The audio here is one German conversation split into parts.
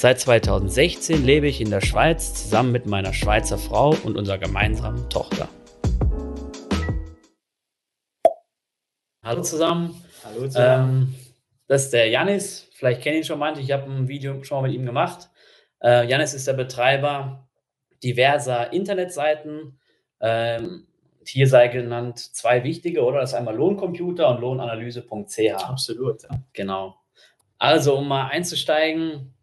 Seit 2016 lebe ich in der Schweiz zusammen mit meiner Schweizer Frau und unserer gemeinsamen Tochter. Hallo zusammen. Hallo zusammen. Ähm, das ist der Janis. Vielleicht kennen ihn schon manche. Ich habe ein Video schon mal mit ihm gemacht. Äh, Janis ist der Betreiber diverser Internetseiten, ähm, hier sei genannt zwei wichtige, oder? Das ist einmal Lohncomputer und lohnanalyse.ch. Absolut, ja. Genau. Also, um mal einzusteigen,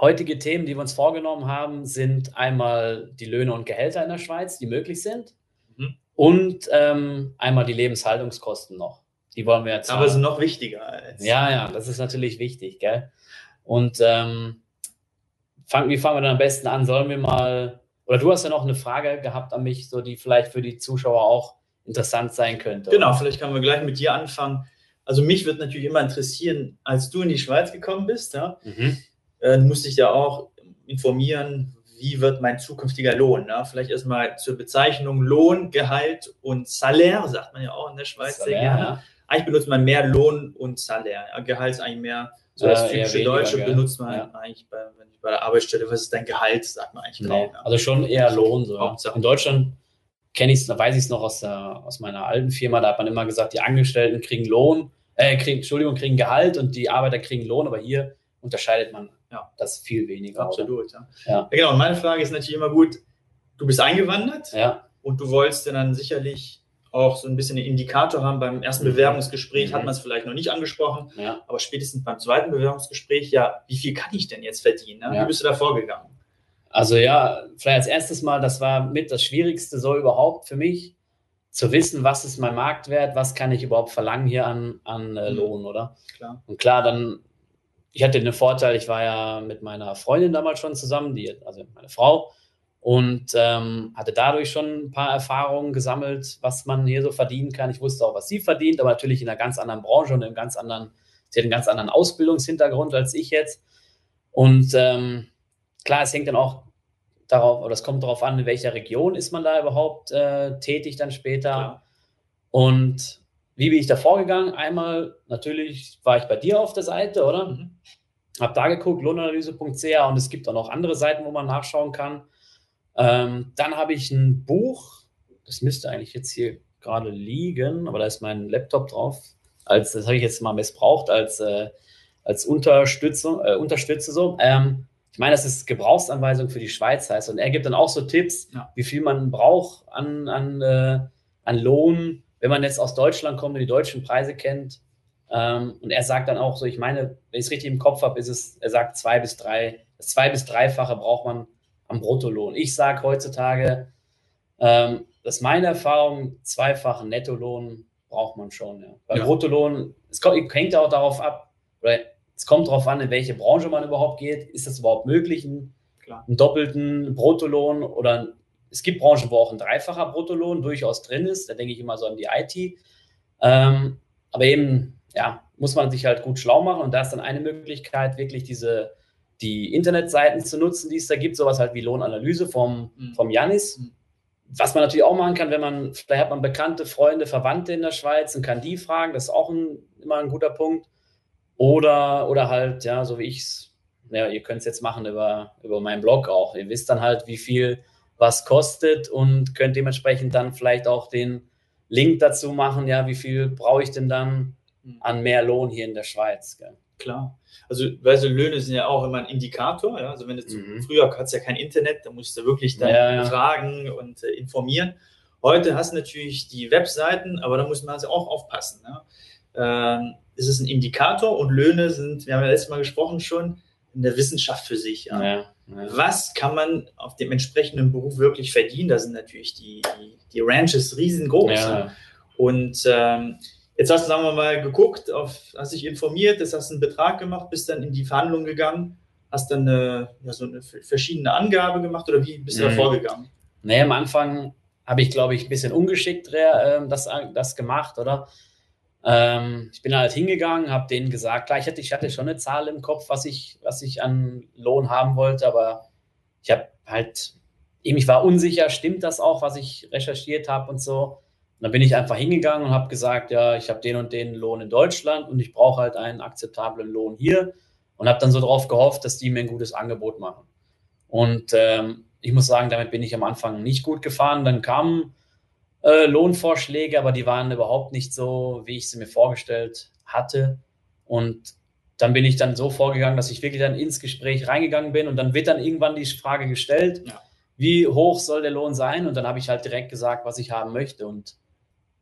heutige Themen, die wir uns vorgenommen haben, sind einmal die Löhne und Gehälter in der Schweiz, die möglich sind, mhm. und ähm, einmal die Lebenshaltungskosten noch. Die wollen wir jetzt. Aber sind noch wichtiger. Als ja, ja, das ist natürlich wichtig, gell? Und ähm, fang, wie fangen wir dann am besten an? Sollen wir mal oder du hast ja noch eine Frage gehabt an mich, so die vielleicht für die Zuschauer auch interessant sein könnte. Genau, oder? vielleicht können wir gleich mit dir anfangen. Also mich würde natürlich immer interessieren, als du in die Schweiz gekommen bist, ja, mhm. Äh, musste ich ja auch informieren, wie wird mein zukünftiger Lohn? Ne? Vielleicht erstmal zur Bezeichnung Lohn, Gehalt und Salär, sagt man ja auch in der Schweiz Salär, sehr gerne. Eigentlich benutzt man mehr Lohn und Salär. Gehalt ist eigentlich mehr so das äh, typische weniger, Deutsche gell? benutzt man ja. eigentlich bei, wenn ich bei der Arbeitsstelle, was ist dein Gehalt, sagt man eigentlich genau. kaum. Also schon eher Lohn. So. In Deutschland kenne ich es, weiß ich es noch aus, der, aus meiner alten Firma, da hat man immer gesagt, die Angestellten kriegen Lohn, äh, kriegen, Entschuldigung, kriegen Gehalt und die Arbeiter kriegen Lohn, aber hier unterscheidet man ja. das viel weniger. Absolut, ja. ja. Genau, und meine Frage ist natürlich immer gut, du bist eingewandert ja. und du wolltest dann sicherlich auch so ein bisschen einen Indikator haben. Beim ersten mhm. Bewerbungsgespräch mhm. hat man es vielleicht noch nicht angesprochen, ja. aber spätestens beim zweiten Bewerbungsgespräch, ja, wie viel kann ich denn jetzt verdienen? Ne? Ja. Wie bist du da vorgegangen? Also ja, vielleicht als erstes Mal, das war mit das Schwierigste so überhaupt für mich, zu wissen, was ist mein Marktwert, was kann ich überhaupt verlangen hier an, an äh, mhm. Lohn, oder? Klar. Und klar, dann, ich hatte den Vorteil, ich war ja mit meiner Freundin damals schon zusammen, die, also meine Frau, und ähm, hatte dadurch schon ein paar Erfahrungen gesammelt, was man hier so verdienen kann. Ich wusste auch, was sie verdient, aber natürlich in einer ganz anderen Branche und einem ganz anderen, sie hat einen ganz anderen Ausbildungshintergrund als ich jetzt. Und ähm, klar, es hängt dann auch darauf, oder es kommt darauf an, in welcher Region ist man da überhaupt äh, tätig dann später. Ja. Und wie bin ich da vorgegangen? Einmal natürlich war ich bei dir auf der Seite, oder? Mhm. Hab da geguckt, lohnanalyse.ch und es gibt auch noch andere Seiten, wo man nachschauen kann. Ähm, dann habe ich ein Buch, das müsste eigentlich jetzt hier gerade liegen, aber da ist mein Laptop drauf. Als, das habe ich jetzt mal missbraucht als, äh, als Unterstützung, äh, Unterstütze so. Ähm, ich meine, das ist Gebrauchsanweisung für die Schweiz heißt. Und er gibt dann auch so Tipps, ja. wie viel man braucht an, an, äh, an Lohn, wenn man jetzt aus Deutschland kommt und die deutschen Preise kennt. Ähm, und er sagt dann auch so, ich meine, wenn ich es richtig im Kopf habe, ist es, er sagt zwei bis drei, das zwei bis dreifache braucht man am Bruttolohn. Ich sage heutzutage, ähm, das ist meine Erfahrung, zweifachen Nettolohn braucht man schon. Ja. Beim ja. Bruttolohn, es kommt, hängt auch darauf ab, oder es kommt darauf an, in welche Branche man überhaupt geht. Ist das überhaupt möglich, einen, einen doppelten Bruttolohn oder es gibt Branchen, wo auch ein dreifacher Bruttolohn durchaus drin ist. Da denke ich immer so an die IT. Ähm, aber eben, ja, muss man sich halt gut schlau machen und da ist dann eine Möglichkeit, wirklich diese die Internetseiten zu nutzen, die es da gibt, sowas halt wie Lohnanalyse vom, mhm. vom Janis. Mhm. Was man natürlich auch machen kann, wenn man, vielleicht hat man bekannte Freunde, Verwandte in der Schweiz und kann die fragen, das ist auch ein, immer ein guter Punkt. Oder, oder halt, ja, so wie ich es, ja, ihr könnt es jetzt machen über, über meinen Blog auch. Ihr wisst dann halt, wie viel was kostet und könnt dementsprechend dann vielleicht auch den Link dazu machen, ja, wie viel brauche ich denn dann mhm. an mehr Lohn hier in der Schweiz. Gell? Klar. Also, weißt du, Löhne sind ja auch immer ein Indikator. Ja? Also, wenn du mhm. früher hattest ja kein Internet, da musst du wirklich dann ja, ja. fragen und äh, informieren. Heute hast du natürlich die Webseiten, aber da muss man also auch aufpassen. Ne? Ähm, es ist ein Indikator und Löhne sind, wir haben ja letztes Mal gesprochen schon, in der Wissenschaft für sich. Ja? Ja, Was kann man auf dem entsprechenden Beruf wirklich verdienen? Da sind natürlich die, die, die Ranches riesengroß. Und ähm, Jetzt hast du, sagen wir mal, geguckt, auf, hast dich informiert, jetzt hast einen Betrag gemacht, bist dann in die Verhandlung gegangen hast dann eine, ja, so eine verschiedene Angabe gemacht oder wie bist du mhm. da vorgegangen? Nee, am Anfang habe ich, glaube ich, ein bisschen ungeschickt äh, das, das gemacht, oder? Ähm, ich bin halt hingegangen, habe denen gesagt, klar, ich hatte, ich hatte schon eine Zahl im Kopf, was ich, was ich an Lohn haben wollte, aber ich habe halt, eben, ich war unsicher, stimmt das auch, was ich recherchiert habe und so. Und dann bin ich einfach hingegangen und habe gesagt, ja, ich habe den und den Lohn in Deutschland und ich brauche halt einen akzeptablen Lohn hier und habe dann so darauf gehofft, dass die mir ein gutes Angebot machen. Und ähm, ich muss sagen, damit bin ich am Anfang nicht gut gefahren. Dann kamen äh, Lohnvorschläge, aber die waren überhaupt nicht so, wie ich sie mir vorgestellt hatte. Und dann bin ich dann so vorgegangen, dass ich wirklich dann ins Gespräch reingegangen bin und dann wird dann irgendwann die Frage gestellt, ja. wie hoch soll der Lohn sein? Und dann habe ich halt direkt gesagt, was ich haben möchte. Und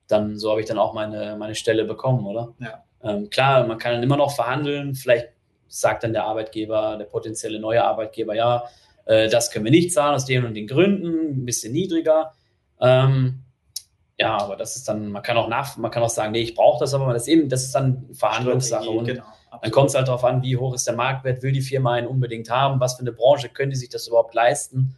dann so habe ich dann auch meine, meine Stelle bekommen, oder? Ja. Ähm, klar, man kann dann immer noch verhandeln. Vielleicht sagt dann der Arbeitgeber, der potenzielle neue Arbeitgeber, ja, äh, das können wir nicht zahlen aus den und den Gründen, ein bisschen niedriger. Ähm, ja, aber das ist dann, man kann auch nach, man kann auch sagen, nee, ich brauche das, aber das ist eben, das ist dann Verhandlungssache. Und genau, dann kommt es halt darauf an, wie hoch ist der Marktwert, will die Firma einen unbedingt haben, was für eine Branche, können die sich das überhaupt leisten?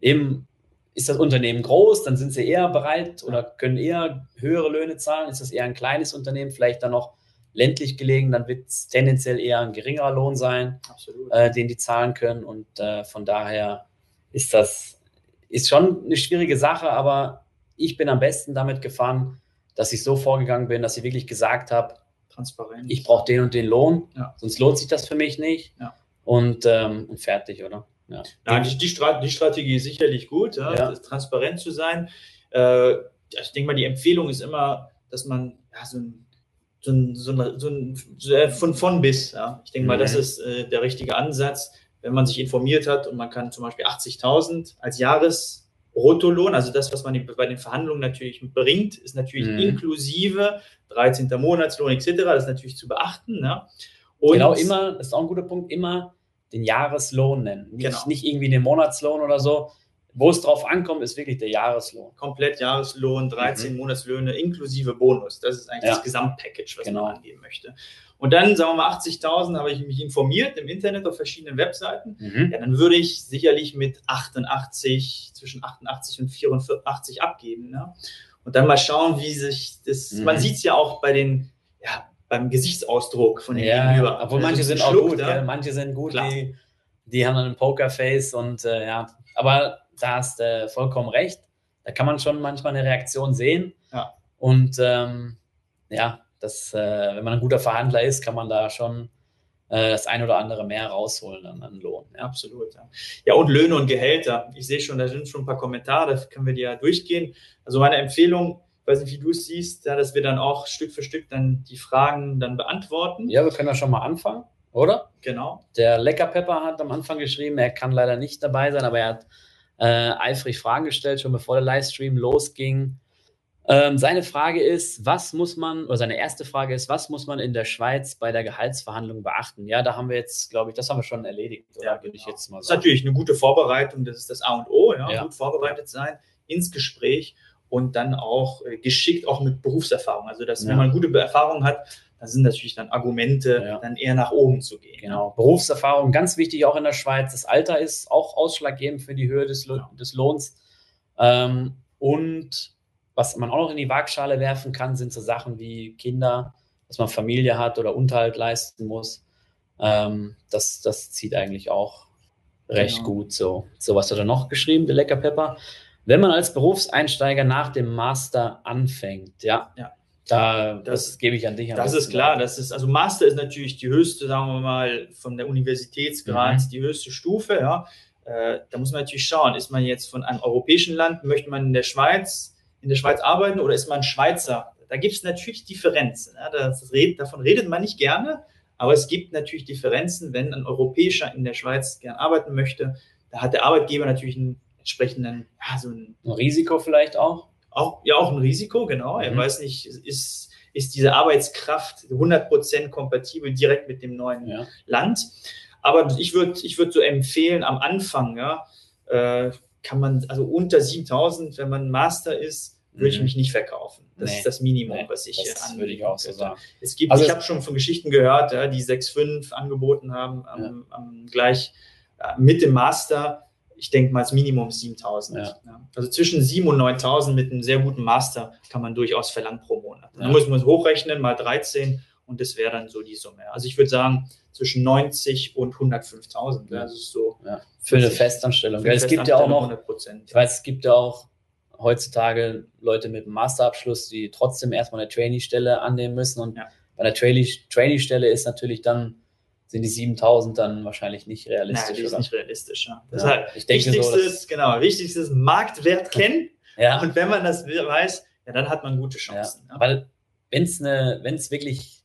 Eben, ist das Unternehmen groß, dann sind sie eher bereit oder können eher höhere Löhne zahlen. Ist das eher ein kleines Unternehmen, vielleicht dann noch ländlich gelegen, dann wird es tendenziell eher ein geringerer Lohn sein, äh, den die zahlen können. Und äh, von daher ist das ist schon eine schwierige Sache, aber ich bin am besten damit gefahren, dass ich so vorgegangen bin, dass ich wirklich gesagt habe, Transparent. Ich brauche den und den Lohn, ja. sonst lohnt sich das für mich nicht. Ja. Und, ähm, und fertig, oder? Ja. ja die, die, Strat die, Strategie ist sicherlich gut, ja, transparent zu sein. Äh, ich denke mal, die Empfehlung ist immer, dass man so ein so ein, so ein, so ein so von, von bis. Ja. Ich denke mal, das mhm. ist äh, der richtige Ansatz, wenn man sich informiert hat und man kann zum Beispiel 80.000 als Jahresbruttolohn, also das, was man bei den Verhandlungen natürlich bringt, ist natürlich mhm. inklusive 13. Monatslohn etc. Das ist natürlich zu beachten. Ne? Und genau, immer, das ist auch ein guter Punkt, immer den Jahreslohn nennen. Nicht, genau. nicht irgendwie den Monatslohn oder so, wo es drauf ankommt, ist wirklich der Jahreslohn. Komplett Jahreslohn, 13 mhm. Monatslöhne inklusive Bonus. Das ist eigentlich ja. das Gesamtpackage, was genau. man angeben möchte. Und dann, sagen wir mal, 80.000 habe ich mich informiert im Internet auf verschiedenen Webseiten. Mhm. Ja, dann würde ich sicherlich mit 88, zwischen 88 und 84 abgeben. Ne? Und dann mal schauen, wie sich das, mhm. man sieht es ja auch bei den, ja, beim Gesichtsausdruck von den ja, Gegenüber. Obwohl also manche sind auch gut, ja? manche sind gut, die, die haben einen Pokerface und äh, ja, aber da hast du äh, vollkommen recht. Da kann man schon manchmal eine Reaktion sehen. Ja. Und ähm, ja, das, äh, wenn man ein guter Verhandler ist, kann man da schon äh, das ein oder andere mehr rausholen an, an Lohn. Ja. Absolut. Ja. ja, und Löhne und Gehälter. Ich sehe schon, da sind schon ein paar Kommentare, da können wir die ja durchgehen. Also meine Empfehlung, ich weiß nicht, wie du es siehst, ja, dass wir dann auch Stück für Stück dann die Fragen dann beantworten. Ja, wir können ja schon mal anfangen, oder? Genau. Der Leckerpepper hat am Anfang geschrieben, er kann leider nicht dabei sein, aber er hat äh, eifrig Fragen gestellt, schon bevor der Livestream losging. Ähm, seine Frage ist, was muss man, oder seine erste Frage ist, was muss man in der Schweiz bei der Gehaltsverhandlung beachten? Ja, da haben wir jetzt, glaube ich, das haben wir schon erledigt, oder? Ja, genau. ich jetzt mal sagen. Das ist natürlich eine gute Vorbereitung, das ist das A und O, ja, ja. gut vorbereitet sein ins Gespräch und dann auch äh, geschickt auch mit Berufserfahrung. Also, dass ja. wenn man gute Erfahrung hat, da sind natürlich dann Argumente, ja. dann eher nach oben zu gehen. Genau. Berufserfahrung, ganz wichtig auch in der Schweiz. Das Alter ist auch ausschlaggebend für die Höhe des, genau. des Lohns. Ähm, und was man auch noch in die Waagschale werfen kann, sind so Sachen wie Kinder, dass man Familie hat oder Unterhalt leisten muss. Ähm, das, das zieht eigentlich auch recht genau. gut so. So, was hat er noch geschrieben, der Lecker Pepper? Wenn man als Berufseinsteiger nach dem Master anfängt, ja. ja da, das, das, gebe ich an dich. An das ist klar. Das ist, also Master ist natürlich die höchste, sagen wir mal, von der Universitätsgrad, mhm. die höchste Stufe. Ja. Äh, da muss man natürlich schauen, ist man jetzt von einem europäischen Land, möchte man in der Schweiz, in der Schweiz arbeiten oder ist man Schweizer? Da gibt es natürlich Differenzen. Ja. Das red, davon redet man nicht gerne, aber es gibt natürlich Differenzen, wenn ein Europäischer in der Schweiz gern arbeiten möchte. Da hat der Arbeitgeber natürlich einen entsprechenden, ja, so ein, ein Risiko vielleicht auch auch, ja, auch ein Risiko, genau. Er mhm. weiß nicht, ist, ist diese Arbeitskraft 100% kompatibel direkt mit dem neuen ja. Land. Aber ich würde ich würd so empfehlen, am Anfang, ja, äh, kann man, also unter 7000, wenn man Master ist, würde ich mhm. mich nicht verkaufen. Das nee, ist das Minimum, nee, was ich das an, würde ich auch so sagen. Es gibt, also ich habe schon von Geschichten gehört, ja, die 6,5 angeboten haben, am, ja. am gleich äh, mit dem Master. Ich denke mal, das Minimum ist 7000. Ja. Also zwischen 7 und 9000 mit einem sehr guten Master kann man durchaus verlangen pro Monat. Dann muss man es hochrechnen, mal 13 und das wäre dann so die Summe. Also ich würde sagen, zwischen 90 und 105.000. Ja. Das ist so. Für eine Festanstellung. Für eine es gibt ja auch noch, 100%. ich weiß, es gibt ja auch heutzutage Leute mit einem Masterabschluss, die trotzdem erstmal eine Trainee-Stelle annehmen müssen. Und ja. bei einer Trainee-Stelle ist natürlich dann, sind die 7000 dann wahrscheinlich nicht realistisch. Nein, die ist nicht realistisch. Ja. Deshalb, ich denke wichtigstes, so, genau, wichtigstes Marktwert kennen. ja. Und wenn man das weiß, ja, dann hat man gute Chancen. Ja. Weil wenn es wenn es wirklich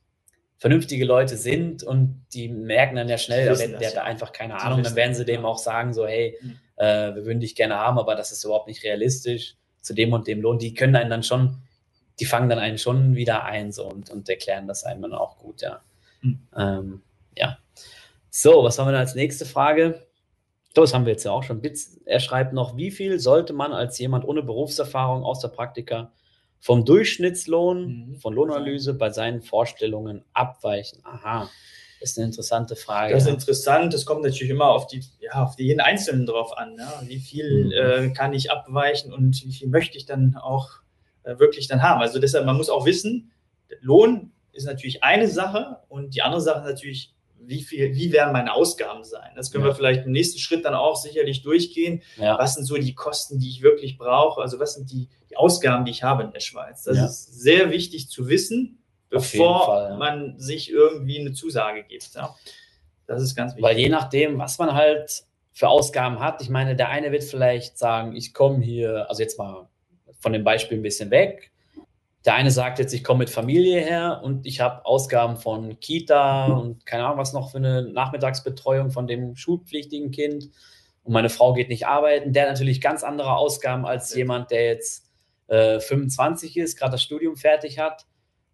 vernünftige Leute sind und die merken dann ja schnell, der, der hat da einfach keine Ahnung, dann werden sie dem auch sagen, so, hey, mhm. äh, wir würden dich gerne haben, aber das ist überhaupt nicht realistisch zu dem und dem Lohn, die können einen dann schon, die fangen dann einen schon wieder ein so und, und erklären das einem dann auch gut, ja. Mhm. Ähm, ja. So, was haben wir dann als nächste Frage? Das haben wir jetzt ja auch schon. Er schreibt noch, wie viel sollte man als jemand ohne Berufserfahrung aus der Praktika vom Durchschnittslohn, mhm. von Lohnanalyse bei seinen Vorstellungen abweichen? Aha. Das ist eine interessante Frage. Das ist interessant. Das kommt natürlich immer auf die, ja, auf jeden Einzelnen drauf an. Ja. Wie viel mhm. äh, kann ich abweichen und wie viel möchte ich dann auch äh, wirklich dann haben? Also deshalb, man muss auch wissen, Lohn ist natürlich eine Sache und die andere Sache ist natürlich, wie viel, wie werden meine Ausgaben sein? Das können ja. wir vielleicht im nächsten Schritt dann auch sicherlich durchgehen. Ja. Was sind so die Kosten, die ich wirklich brauche? Also was sind die, die Ausgaben, die ich habe in der Schweiz? Das ist sehr wichtig zu wissen bevor Fall, ja. man sich irgendwie eine Zusage gibt. Ja. Das ist ganz wichtig. Weil je nachdem, was man halt für Ausgaben hat, ich meine, der eine wird vielleicht sagen, ich komme hier, also jetzt mal von dem Beispiel ein bisschen weg. Der eine sagt jetzt, ich komme mit Familie her und ich habe Ausgaben von Kita und keine Ahnung, was noch für eine Nachmittagsbetreuung von dem schulpflichtigen Kind. Und meine Frau geht nicht arbeiten. Der hat natürlich ganz andere Ausgaben als jemand, der jetzt äh, 25 ist, gerade das Studium fertig hat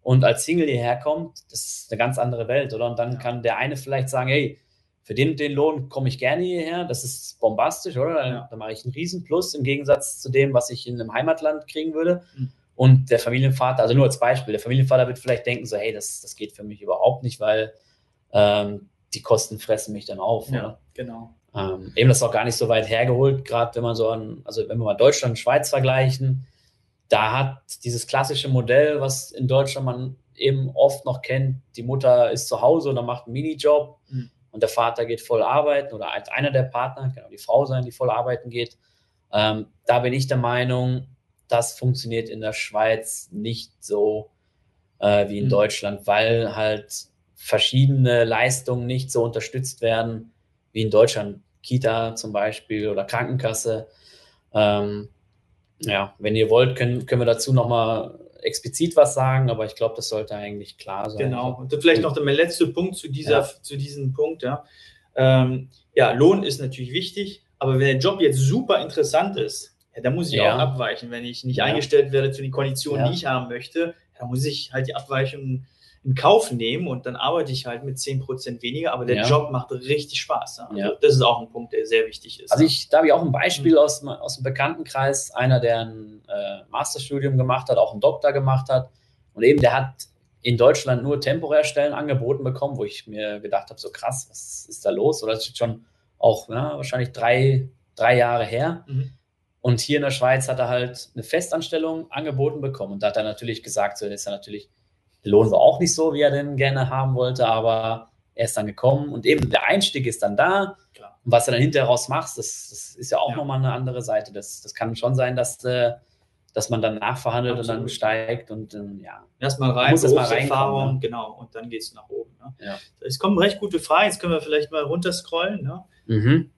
und als Single hierher kommt, das ist eine ganz andere Welt, oder? Und dann kann der eine vielleicht sagen, hey, für den den Lohn komme ich gerne hierher, das ist bombastisch, oder? Dann, dann mache ich einen Riesenplus im Gegensatz zu dem, was ich in einem Heimatland kriegen würde. Mhm. Und der Familienvater, also nur als Beispiel, der Familienvater wird vielleicht denken, so, hey, das, das geht für mich überhaupt nicht, weil ähm, die Kosten fressen mich dann auf. Ja, oder? genau. Ähm, eben das ist auch gar nicht so weit hergeholt, gerade wenn man so an, also wenn wir mal Deutschland und Schweiz vergleichen, da hat dieses klassische Modell, was in Deutschland man eben oft noch kennt, die Mutter ist zu Hause oder macht einen Minijob mhm. und der Vater geht voll arbeiten oder als einer der Partner, kann auch die Frau sein, die voll arbeiten geht. Ähm, da bin ich der Meinung, das funktioniert in der Schweiz nicht so äh, wie in mhm. Deutschland, weil halt verschiedene Leistungen nicht so unterstützt werden wie in Deutschland. Kita zum Beispiel oder Krankenkasse. Ähm, ja, wenn ihr wollt, können, können wir dazu nochmal explizit was sagen, aber ich glaube, das sollte eigentlich klar sein. Genau. Und vielleicht noch der letzte Punkt zu, dieser, ja. zu diesem Punkt. Ja. Ähm, ja, Lohn ist natürlich wichtig, aber wenn der Job jetzt super interessant ist, ja, dann muss ich ja. auch abweichen. Wenn ich nicht ja. eingestellt werde zu den Konditionen, die ich haben möchte, dann muss ich halt die Abweichung in Kauf nehmen und dann arbeite ich halt mit 10% weniger, aber der. Job macht richtig Spaß. Also ja. Das ist auch ein Punkt, der sehr wichtig ist. Also ich, da habe ich auch ein Beispiel mhm. aus, aus dem Bekanntenkreis, einer, der ein äh, Masterstudium gemacht hat, auch einen Doktor gemacht hat und eben der hat in Deutschland nur temporär Stellen angeboten bekommen, wo ich mir gedacht habe, so krass, was ist da los? Oder das ist schon auch ja, wahrscheinlich drei, drei Jahre her. Mhm. Und hier in der Schweiz hat er halt eine Festanstellung angeboten bekommen. Und da hat er natürlich gesagt, so ist er natürlich der Lohn war auch nicht so, wie er den gerne haben wollte, aber er ist dann gekommen und eben der Einstieg ist dann da. Klar. Und was du dann hinterher raus machst, das, das ist ja auch ja. nochmal eine andere Seite. Das, das kann schon sein, dass, äh, dass man dann nachverhandelt Absolut. und dann steigt und ähm, ja. Erstmal rein, muss erstmal Erfahrung, ne? genau, und dann geht es nach oben. Ne? Ja. Es kommen recht gute Fragen, jetzt können wir vielleicht mal runterscrollen. Ne? Mhm.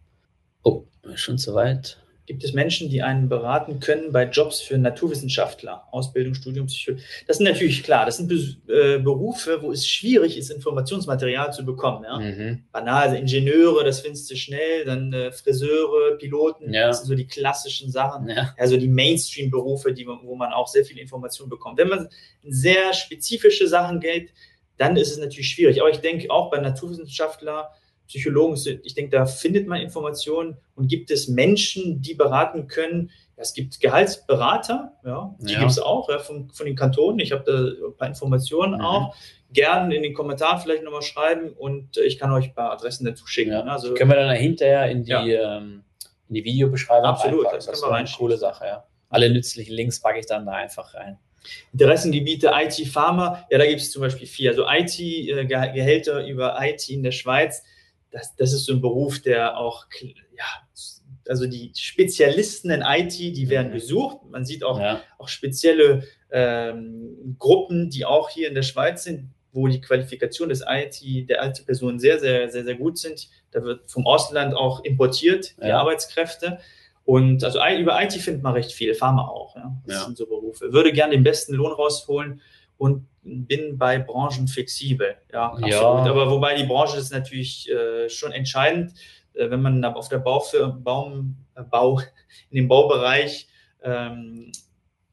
Oh, schon zu weit gibt es Menschen, die einen beraten können bei Jobs für Naturwissenschaftler, Ausbildung, Studium, Psychologie. Das sind natürlich klar, das sind äh, Berufe, wo es schwierig ist, Informationsmaterial zu bekommen. Ja? Mhm. Banal, also Ingenieure, das findest du schnell, dann äh, Friseure, Piloten, ja. das sind so die klassischen Sachen, ja. also die Mainstream-Berufe, wo man auch sehr viel Information bekommt. Wenn man in sehr spezifische Sachen geht, dann ist es natürlich schwierig. Aber ich denke auch bei Naturwissenschaftler, Psychologen, ich denke, da findet man Informationen und gibt es Menschen, die beraten können. Es gibt Gehaltsberater, ja, die ja. gibt es auch ja, von, von den Kantonen. Ich habe da ein paar Informationen mhm. auch. Gern in den Kommentaren vielleicht nochmal schreiben und ich kann euch ein paar Adressen dazu schicken. Ja. Also, können wir dann hinterher in die, ähm, in die Videobeschreibung Absolut, einpacken. das, das ist eine coole Sache, ja. Alle nützlichen Links packe ich dann da einfach rein. Interessengebiete IT Pharma, ja, da gibt es zum Beispiel vier. Also IT-Gehälter äh, über IT in der Schweiz, das, das ist so ein Beruf, der auch, ja, also die Spezialisten in IT, die werden mhm. gesucht. Man sieht auch, ja. auch spezielle ähm, Gruppen, die auch hier in der Schweiz sind, wo die Qualifikation des IT, der IT-Personen sehr, sehr, sehr, sehr gut sind. Da wird vom Ausland auch importiert, die ja. Arbeitskräfte. Und also über IT findet man recht viel, Pharma auch. Ja. Das ja. sind so Berufe. Würde gerne den besten Lohn rausholen und bin bei Branchen flexibel. Ja, absolut. Ja. Aber wobei die Branche ist natürlich äh, schon entscheidend, äh, wenn man auf der Bau, Baum, äh, Bau in dem Baubereich ähm,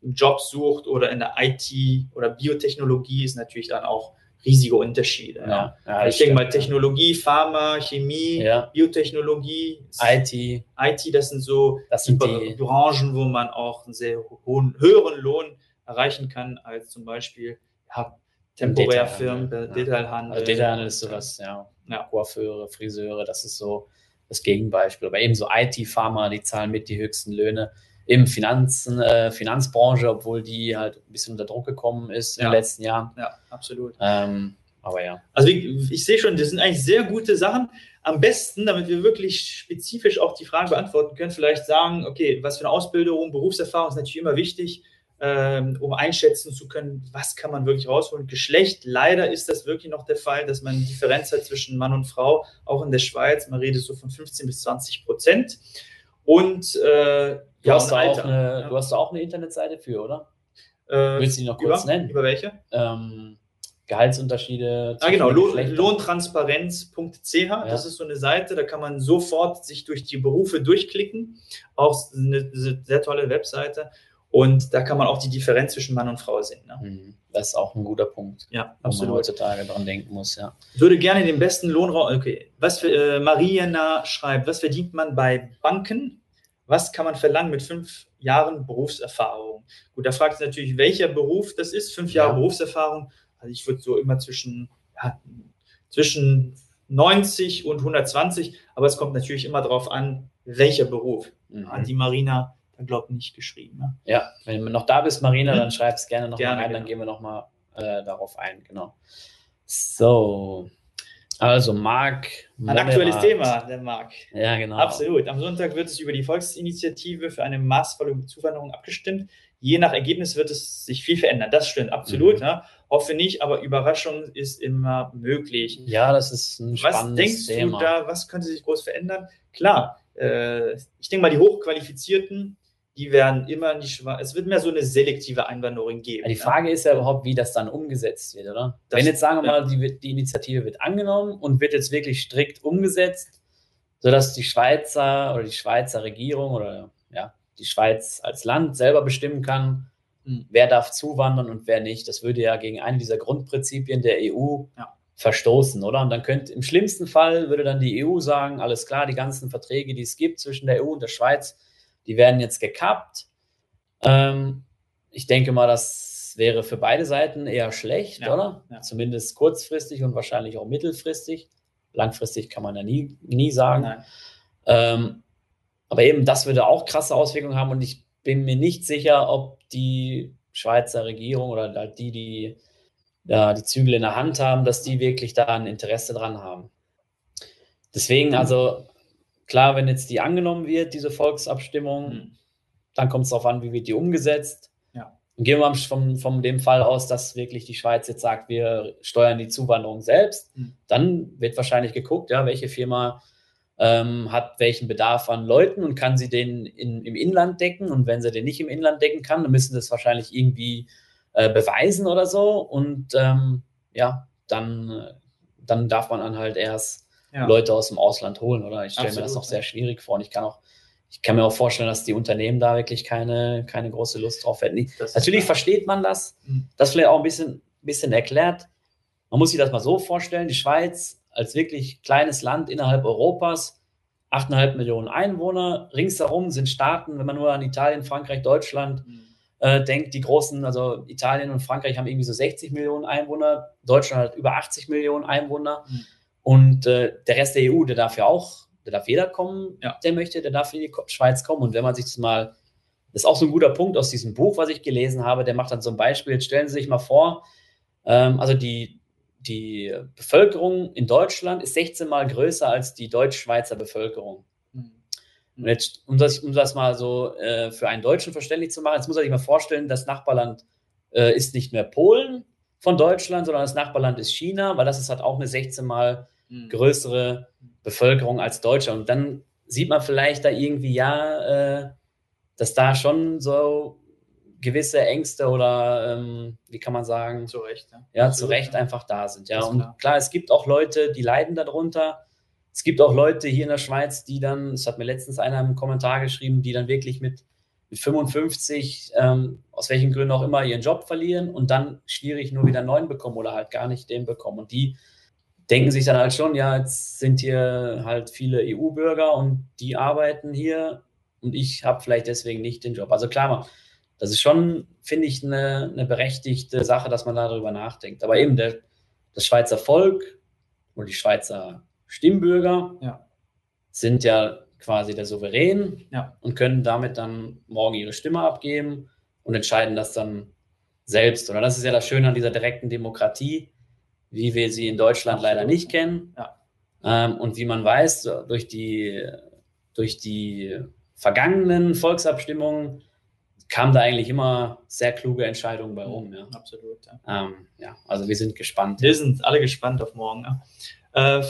einen Job sucht oder in der IT oder Biotechnologie ist natürlich dann auch riesige Unterschiede. Ja. Ja, ich denke mal Technologie, Pharma, Chemie, ja. Biotechnologie, IT. IT, das sind so das sind die, die Branchen, wo man auch einen sehr hohen, höheren Lohn erreichen kann als zum Beispiel ja, Temporärfirmen, Detailhandel. Detailhandel. Also Detailhandel ist sowas, ja. ja. Coiffeure, Friseure, das ist so das Gegenbeispiel. Aber eben so IT, Pharma, die zahlen mit die höchsten Löhne im Finanzen, äh, Finanzbranche, obwohl die halt ein bisschen unter Druck gekommen ist ja. in den letzten Jahren. Ja, absolut. Ähm, aber ja. Also ich, ich, sehe schon, das sind eigentlich sehr gute Sachen. Am besten, damit wir wirklich spezifisch auch die Fragen beantworten können, vielleicht sagen, okay, was für eine Ausbildung, Berufserfahrung ist natürlich immer wichtig, ähm, um einschätzen zu können, was kann man wirklich rausholen. Geschlecht, leider ist das wirklich noch der Fall, dass man eine Differenz hat zwischen Mann und Frau, auch in der Schweiz. Man redet so von 15 bis 20 Prozent. Und äh, Du, hast da auch eine, ja. du hast da auch eine Internetseite für, oder? Äh, Willst du die noch kurz über, nennen? Über welche? Ähm, Gehaltsunterschiede. Ah, genau, Lohn, lohntransparenz.ch, ja. das ist so eine Seite, da kann man sofort sich durch die Berufe durchklicken. Auch eine sehr tolle Webseite. Und da kann man auch die Differenz zwischen Mann und Frau sehen. Ne? Mhm. Das ist auch ein guter Punkt. Ja, wo absolut. man heutzutage dran denken muss, ja. Ich würde gerne den besten Lohnraum. Okay, was für äh, Mariana schreibt, was verdient man bei Banken? was kann man verlangen mit fünf Jahren Berufserfahrung? Gut, da fragt sich natürlich, welcher Beruf das ist. Fünf Jahre ja. Berufserfahrung. Also ich würde so immer zwischen, ja, zwischen 90 und 120, aber es kommt natürlich immer darauf an, welcher Beruf. Mhm. Hat die Marina, da glaube ich, nicht geschrieben. Ne? Ja, wenn du noch da bist, Marina, mhm. dann schreib es gerne noch gerne, mal rein, genau. dann gehen wir noch mal äh, darauf ein. Genau. So, also Marc. Ein aktuelles Thema, der Marc. Ja, genau. Absolut. Am Sonntag wird es über die Volksinitiative für eine maßvolle Zuwanderung abgestimmt. Je nach Ergebnis wird es sich viel verändern. Das stimmt, absolut. Mhm. Ja. Hoffe nicht, aber Überraschung ist immer möglich. Ja, das ist ein spannendes Was denkst Thema. du da, was könnte sich groß verändern? Klar, äh, ich denke mal, die Hochqualifizierten, die werden immer die Schweiz. Es wird mehr so eine selektive Einwanderung geben. Ja, die Frage ja. ist ja überhaupt, wie das dann umgesetzt wird, oder? Das, Wenn jetzt sagen wir mal, die, die, Initiative wird angenommen und wird jetzt wirklich strikt umgesetzt, sodass die Schweizer oder die Schweizer Regierung oder ja, die Schweiz als Land selber bestimmen kann, mhm. wer darf zuwandern und wer nicht. Das würde ja gegen eine dieser Grundprinzipien der EU ja. verstoßen, oder? Und dann könnte im schlimmsten Fall würde dann die EU sagen, alles klar, die ganzen Verträge, die es gibt zwischen der EU und der Schweiz, die werden jetzt gekappt. Ähm, ich denke mal, das wäre für beide Seiten eher schlecht, ja, oder? Ja. Zumindest kurzfristig und wahrscheinlich auch mittelfristig. Langfristig kann man ja nie, nie sagen. Ähm, aber eben, das würde auch krasse Auswirkungen haben und ich bin mir nicht sicher, ob die Schweizer Regierung oder die, die ja, die Zügel in der Hand haben, dass die wirklich da ein Interesse dran haben. Deswegen, also Klar, wenn jetzt die angenommen wird, diese Volksabstimmung, mhm. dann kommt es darauf an, wie wird die umgesetzt. Ja. Und gehen wir von, von dem Fall aus, dass wirklich die Schweiz jetzt sagt, wir steuern die Zuwanderung selbst, mhm. dann wird wahrscheinlich geguckt, ja, welche Firma ähm, hat welchen Bedarf an Leuten und kann sie den in, im Inland decken. Und wenn sie den nicht im Inland decken kann, dann müssen sie das wahrscheinlich irgendwie äh, beweisen oder so. Und ähm, ja, dann, äh, dann darf man dann halt erst ja. Leute aus dem Ausland holen, oder? Ich stelle mir das noch sehr schwierig vor und ich kann auch, ich kann mir auch vorstellen, dass die Unternehmen da wirklich keine, keine große Lust drauf hätten. Natürlich versteht man das, mhm. das vielleicht auch ein bisschen, bisschen erklärt. Man muss sich das mal so vorstellen, die Schweiz als wirklich kleines Land innerhalb Europas, 8,5 Millionen Einwohner. Ringsherum sind Staaten, wenn man nur an Italien, Frankreich, Deutschland mhm. äh, denkt, die großen, also Italien und Frankreich haben irgendwie so 60 Millionen Einwohner, Deutschland hat über 80 Millionen Einwohner. Mhm. Und äh, der Rest der EU, der darf ja auch, der darf jeder kommen, ja. der möchte, der darf in die Schweiz kommen. Und wenn man sich das mal, das ist auch so ein guter Punkt aus diesem Buch, was ich gelesen habe, der macht dann so ein Beispiel. Jetzt stellen Sie sich mal vor, ähm, also die, die Bevölkerung in Deutschland ist 16 Mal größer als die deutsch-schweizer Bevölkerung. Mhm. Und jetzt, um das, um das mal so äh, für einen Deutschen verständlich zu machen, jetzt muss er sich mal vorstellen, das Nachbarland äh, ist nicht mehr Polen von Deutschland, sondern das Nachbarland ist China, weil das ist halt auch eine 16 Mal. Größere Bevölkerung als Deutschland. Und dann sieht man vielleicht da irgendwie, ja, äh, dass da schon so gewisse Ängste oder ähm, wie kann man sagen? Zu Recht. Ja, ja zu Recht ja. einfach da sind. Ja, und klar. klar, es gibt auch Leute, die leiden darunter. Es gibt auch Leute hier in der Schweiz, die dann, das hat mir letztens einer im Kommentar geschrieben, die dann wirklich mit, mit 55, ähm, aus welchen Gründen auch immer, ihren Job verlieren und dann schwierig nur wieder einen neuen bekommen oder halt gar nicht den bekommen. Und die denken sich dann halt schon, ja, jetzt sind hier halt viele EU-Bürger und die arbeiten hier und ich habe vielleicht deswegen nicht den Job. Also klar, das ist schon, finde ich, eine, eine berechtigte Sache, dass man darüber nachdenkt. Aber eben der, das Schweizer Volk oder die Schweizer Stimmbürger ja. sind ja quasi der Souverän ja. und können damit dann morgen ihre Stimme abgeben und entscheiden das dann selbst. Oder das ist ja das Schöne an dieser direkten Demokratie, wie wir sie in Deutschland leider nicht kennen. Ja. Ähm, und wie man weiß, durch die, durch die vergangenen Volksabstimmungen kam da eigentlich immer sehr kluge Entscheidungen bei rum. Ja. Absolut. Ja. Ähm, ja. also wir sind gespannt. Wir sind alle gespannt auf morgen. Ja. Äh,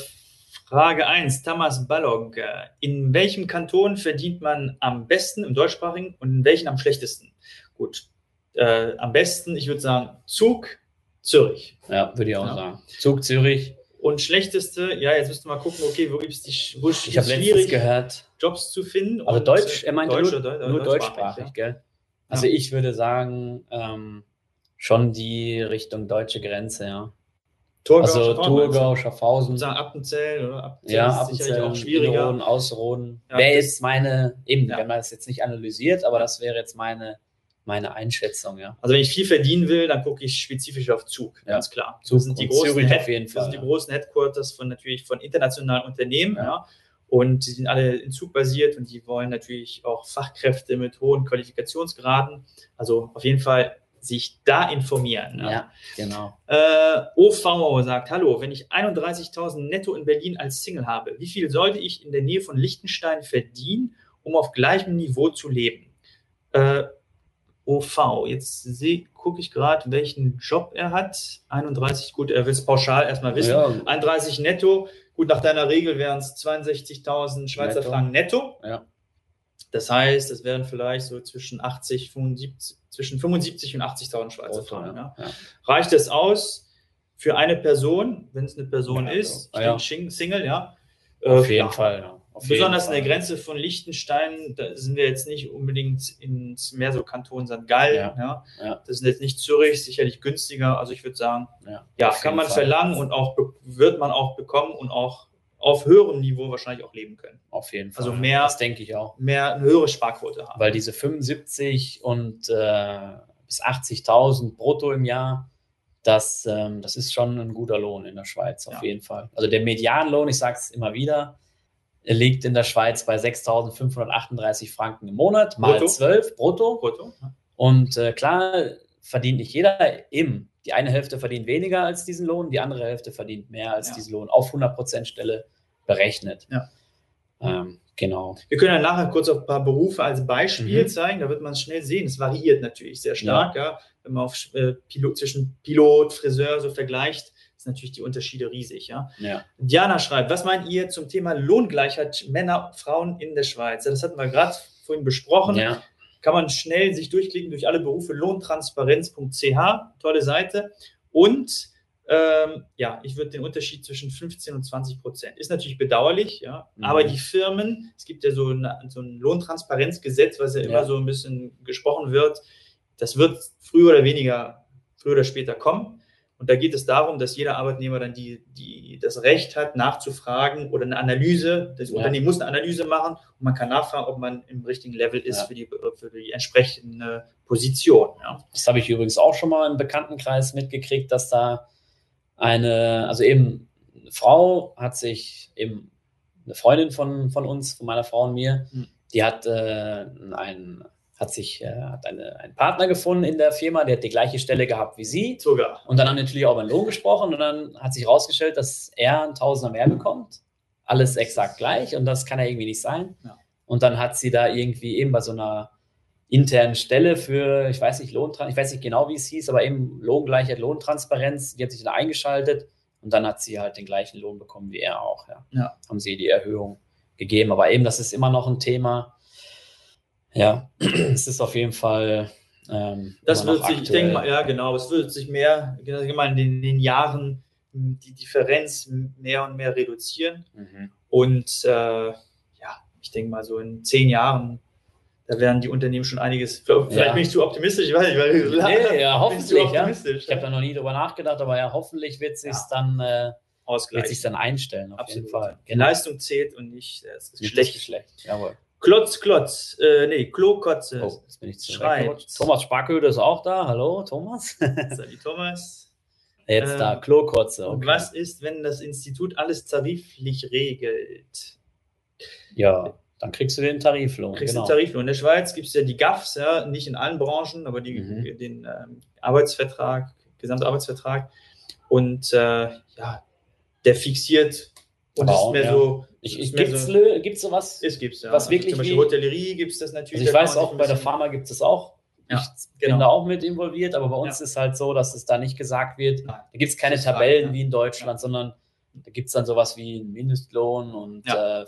Frage 1, Thomas Ballog. In welchem Kanton verdient man am besten im deutschsprachigen und in welchen am schlechtesten? Gut, äh, am besten, ich würde sagen, Zug, Zürich. Ja, würde ich auch sagen. Zug, Zürich. Und schlechteste, ja, jetzt müsst ihr mal gucken, okay, wo gibt es die wo Ich habe letztens gehört. Jobs zu finden. Also Deutsch, er meinte Deutsch, nur, Deutsch, nur deutschsprachig, ja. gell? Also ja. ich würde sagen, ähm, schon die Richtung deutsche Grenze, ja. Thurgau, also Thurgau, Schaffhausen. Sagen Appenzell oder Appenzell ja, ist Appenzell, auch schwieriger. Inneroden, Ausroden. Ja, wäre jetzt meine, eben, ja. wenn man das jetzt nicht analysiert, aber das wäre jetzt meine, meine Einschätzung, ja. Also wenn ich viel verdienen will, dann gucke ich spezifisch auf Zug, ganz klar. Zug das sind die großen Head, auf jeden Fall, das sind die großen Headquarters von natürlich von internationalen Unternehmen, ja. Und die sind alle in Zug basiert und die wollen natürlich auch Fachkräfte mit hohen Qualifikationsgraden. Also auf jeden Fall sich da informieren. Ne? Ja, genau. Äh, OV sagt, hallo, wenn ich 31.000 netto in Berlin als Single habe, wie viel sollte ich in der Nähe von Liechtenstein verdienen, um auf gleichem Niveau zu leben? Äh, OV, jetzt gucke ich gerade, welchen Job er hat. 31, gut, er will es pauschal erstmal wissen. Ja. 31 netto, Gut, nach deiner Regel wären es 62.000 Schweizer netto. Franken netto. Ja. Das heißt, es wären vielleicht so zwischen 80, 75, zwischen 75 und 80.000 Schweizer Franken. Ja. Ja. Reicht es aus für eine Person, wenn es eine Person ist, ich ah, Single, ja? Auf jeden Fall, ja. Auf Besonders an der Grenze von Liechtenstein, da sind wir jetzt nicht unbedingt ins mehr so Kanton St. Gallen. Ja. ja. ja. Das ist jetzt nicht Zürich, sicherlich günstiger. Also ich würde sagen, ja, ja kann man Fall. verlangen und auch wird man auch bekommen und auch auf höherem Niveau wahrscheinlich auch leben können. Auf jeden also Fall. Also mehr, das denke ich auch. Mehr eine höhere Sparquote haben. Weil diese 75 und äh, bis 80.000 brutto im Jahr, das, ähm, das ist schon ein guter Lohn in der Schweiz, auf jeden Fall. Also der Medianlohn, ich sage es immer wieder, liegt in der Schweiz bei 6.538 Franken im Monat, mal brutto. 12 brutto. brutto. Und äh, klar, verdient nicht jeder eben. Die eine Hälfte verdient weniger als diesen Lohn, die andere Hälfte verdient mehr als ja. diesen Lohn auf 100% Stelle berechnet. Ja. Ähm, genau. Wir können ja nachher kurz auf ein paar Berufe als Beispiel mhm. zeigen, da wird man es schnell sehen. Es variiert natürlich sehr stark, ja. ja wenn man auf, äh, Pilot, zwischen Pilot, Friseur so vergleicht sind natürlich die Unterschiede riesig. Ja? ja? Diana schreibt, was meint ihr zum Thema Lohngleichheit Männer, Frauen in der Schweiz? Das hatten wir gerade vorhin besprochen. Ja. Kann man schnell sich durchklicken durch alle Berufe lohntransparenz.ch, tolle Seite. Und ähm, ja, ich würde den Unterschied zwischen 15 und 20 Prozent. Ist natürlich bedauerlich, ja. Mhm. Aber die Firmen, es gibt ja so, eine, so ein Lohntransparenzgesetz, was ja, ja immer so ein bisschen gesprochen wird, das wird früher oder weniger, früher oder später kommen. Und da geht es darum, dass jeder Arbeitnehmer dann die, die, das Recht hat, nachzufragen oder eine Analyse. Das ja. Unternehmen muss eine Analyse machen und man kann nachfragen, ob man im richtigen Level ist ja. für, die, für die entsprechende Position. Ja. Das habe ich übrigens auch schon mal im Bekanntenkreis mitgekriegt, dass da eine, also eben eine Frau hat sich eben eine Freundin von, von uns, von meiner Frau und mir, hm. die hat äh, einen hat sich äh, hat eine, einen Partner gefunden in der Firma, der hat die gleiche Stelle gehabt wie sie. Sogar. Und dann haben natürlich auch über den Lohn gesprochen und dann hat sich herausgestellt, dass er einen Tausender mehr bekommt. Alles exakt gleich und das kann ja irgendwie nicht sein. Ja. Und dann hat sie da irgendwie eben bei so einer internen Stelle für, ich weiß nicht, Lohntrans ich weiß nicht genau, wie es hieß, aber eben Lohngleichheit, Lohntransparenz, die hat sich da eingeschaltet und dann hat sie halt den gleichen Lohn bekommen wie er auch. Ja. ja. Haben sie die Erhöhung gegeben. Aber eben, das ist immer noch ein Thema, ja, es ist auf jeden Fall. Ähm, das wird sich, aktuell. ich denke mal, ja, genau, es wird sich mehr, ich meine, in den Jahren die Differenz mehr und mehr reduzieren. Mhm. Und äh, ja, ich denke mal, so in zehn Jahren, da werden die Unternehmen schon einiges. Vielleicht ja. bin ich zu optimistisch, ich weiß nicht, weil nee, ja, hoffentlich. Ja. Ich habe da noch nie drüber nachgedacht, aber ja, hoffentlich wird sich ja. dann. Äh, Wird sich dann einstellen, auf Absolut. jeden Fall. Genau. Leistung zählt und nicht das Geschlecht. Geschlecht. Jawohl. Klotz, Klotz, äh, nee, Klokotze. Oh, jetzt bin ich zu Thomas Sparköder ist auch da. Hallo, Thomas. Salut, Thomas. Jetzt ähm, da, Klokotze. Okay. Was ist, wenn das Institut alles tariflich regelt? Ja, dann kriegst du den Tariflohn. Kriegst genau. den Tariflohn. In der Schweiz gibt es ja die GAFs, ja, nicht in allen Branchen, aber die, mhm. den ähm, Arbeitsvertrag, Gesamtarbeitsvertrag. Und äh, ja, der fixiert und aber ist mehr ja. so ich, ich, gibt es so, gibt's sowas? Es gibt ja. Was wirklich Zum Beispiel wie, Hotellerie gibt es das natürlich. Also ich weiß auch, bei der Pharma gibt es auch. Ja, ich genau. bin da auch mit involviert, aber bei uns ja. ist halt so, dass es da nicht gesagt wird. Nein. Da gibt es keine Tabellen wie in Deutschland, sondern da gibt es dann sowas wie einen Mindestlohn und äh,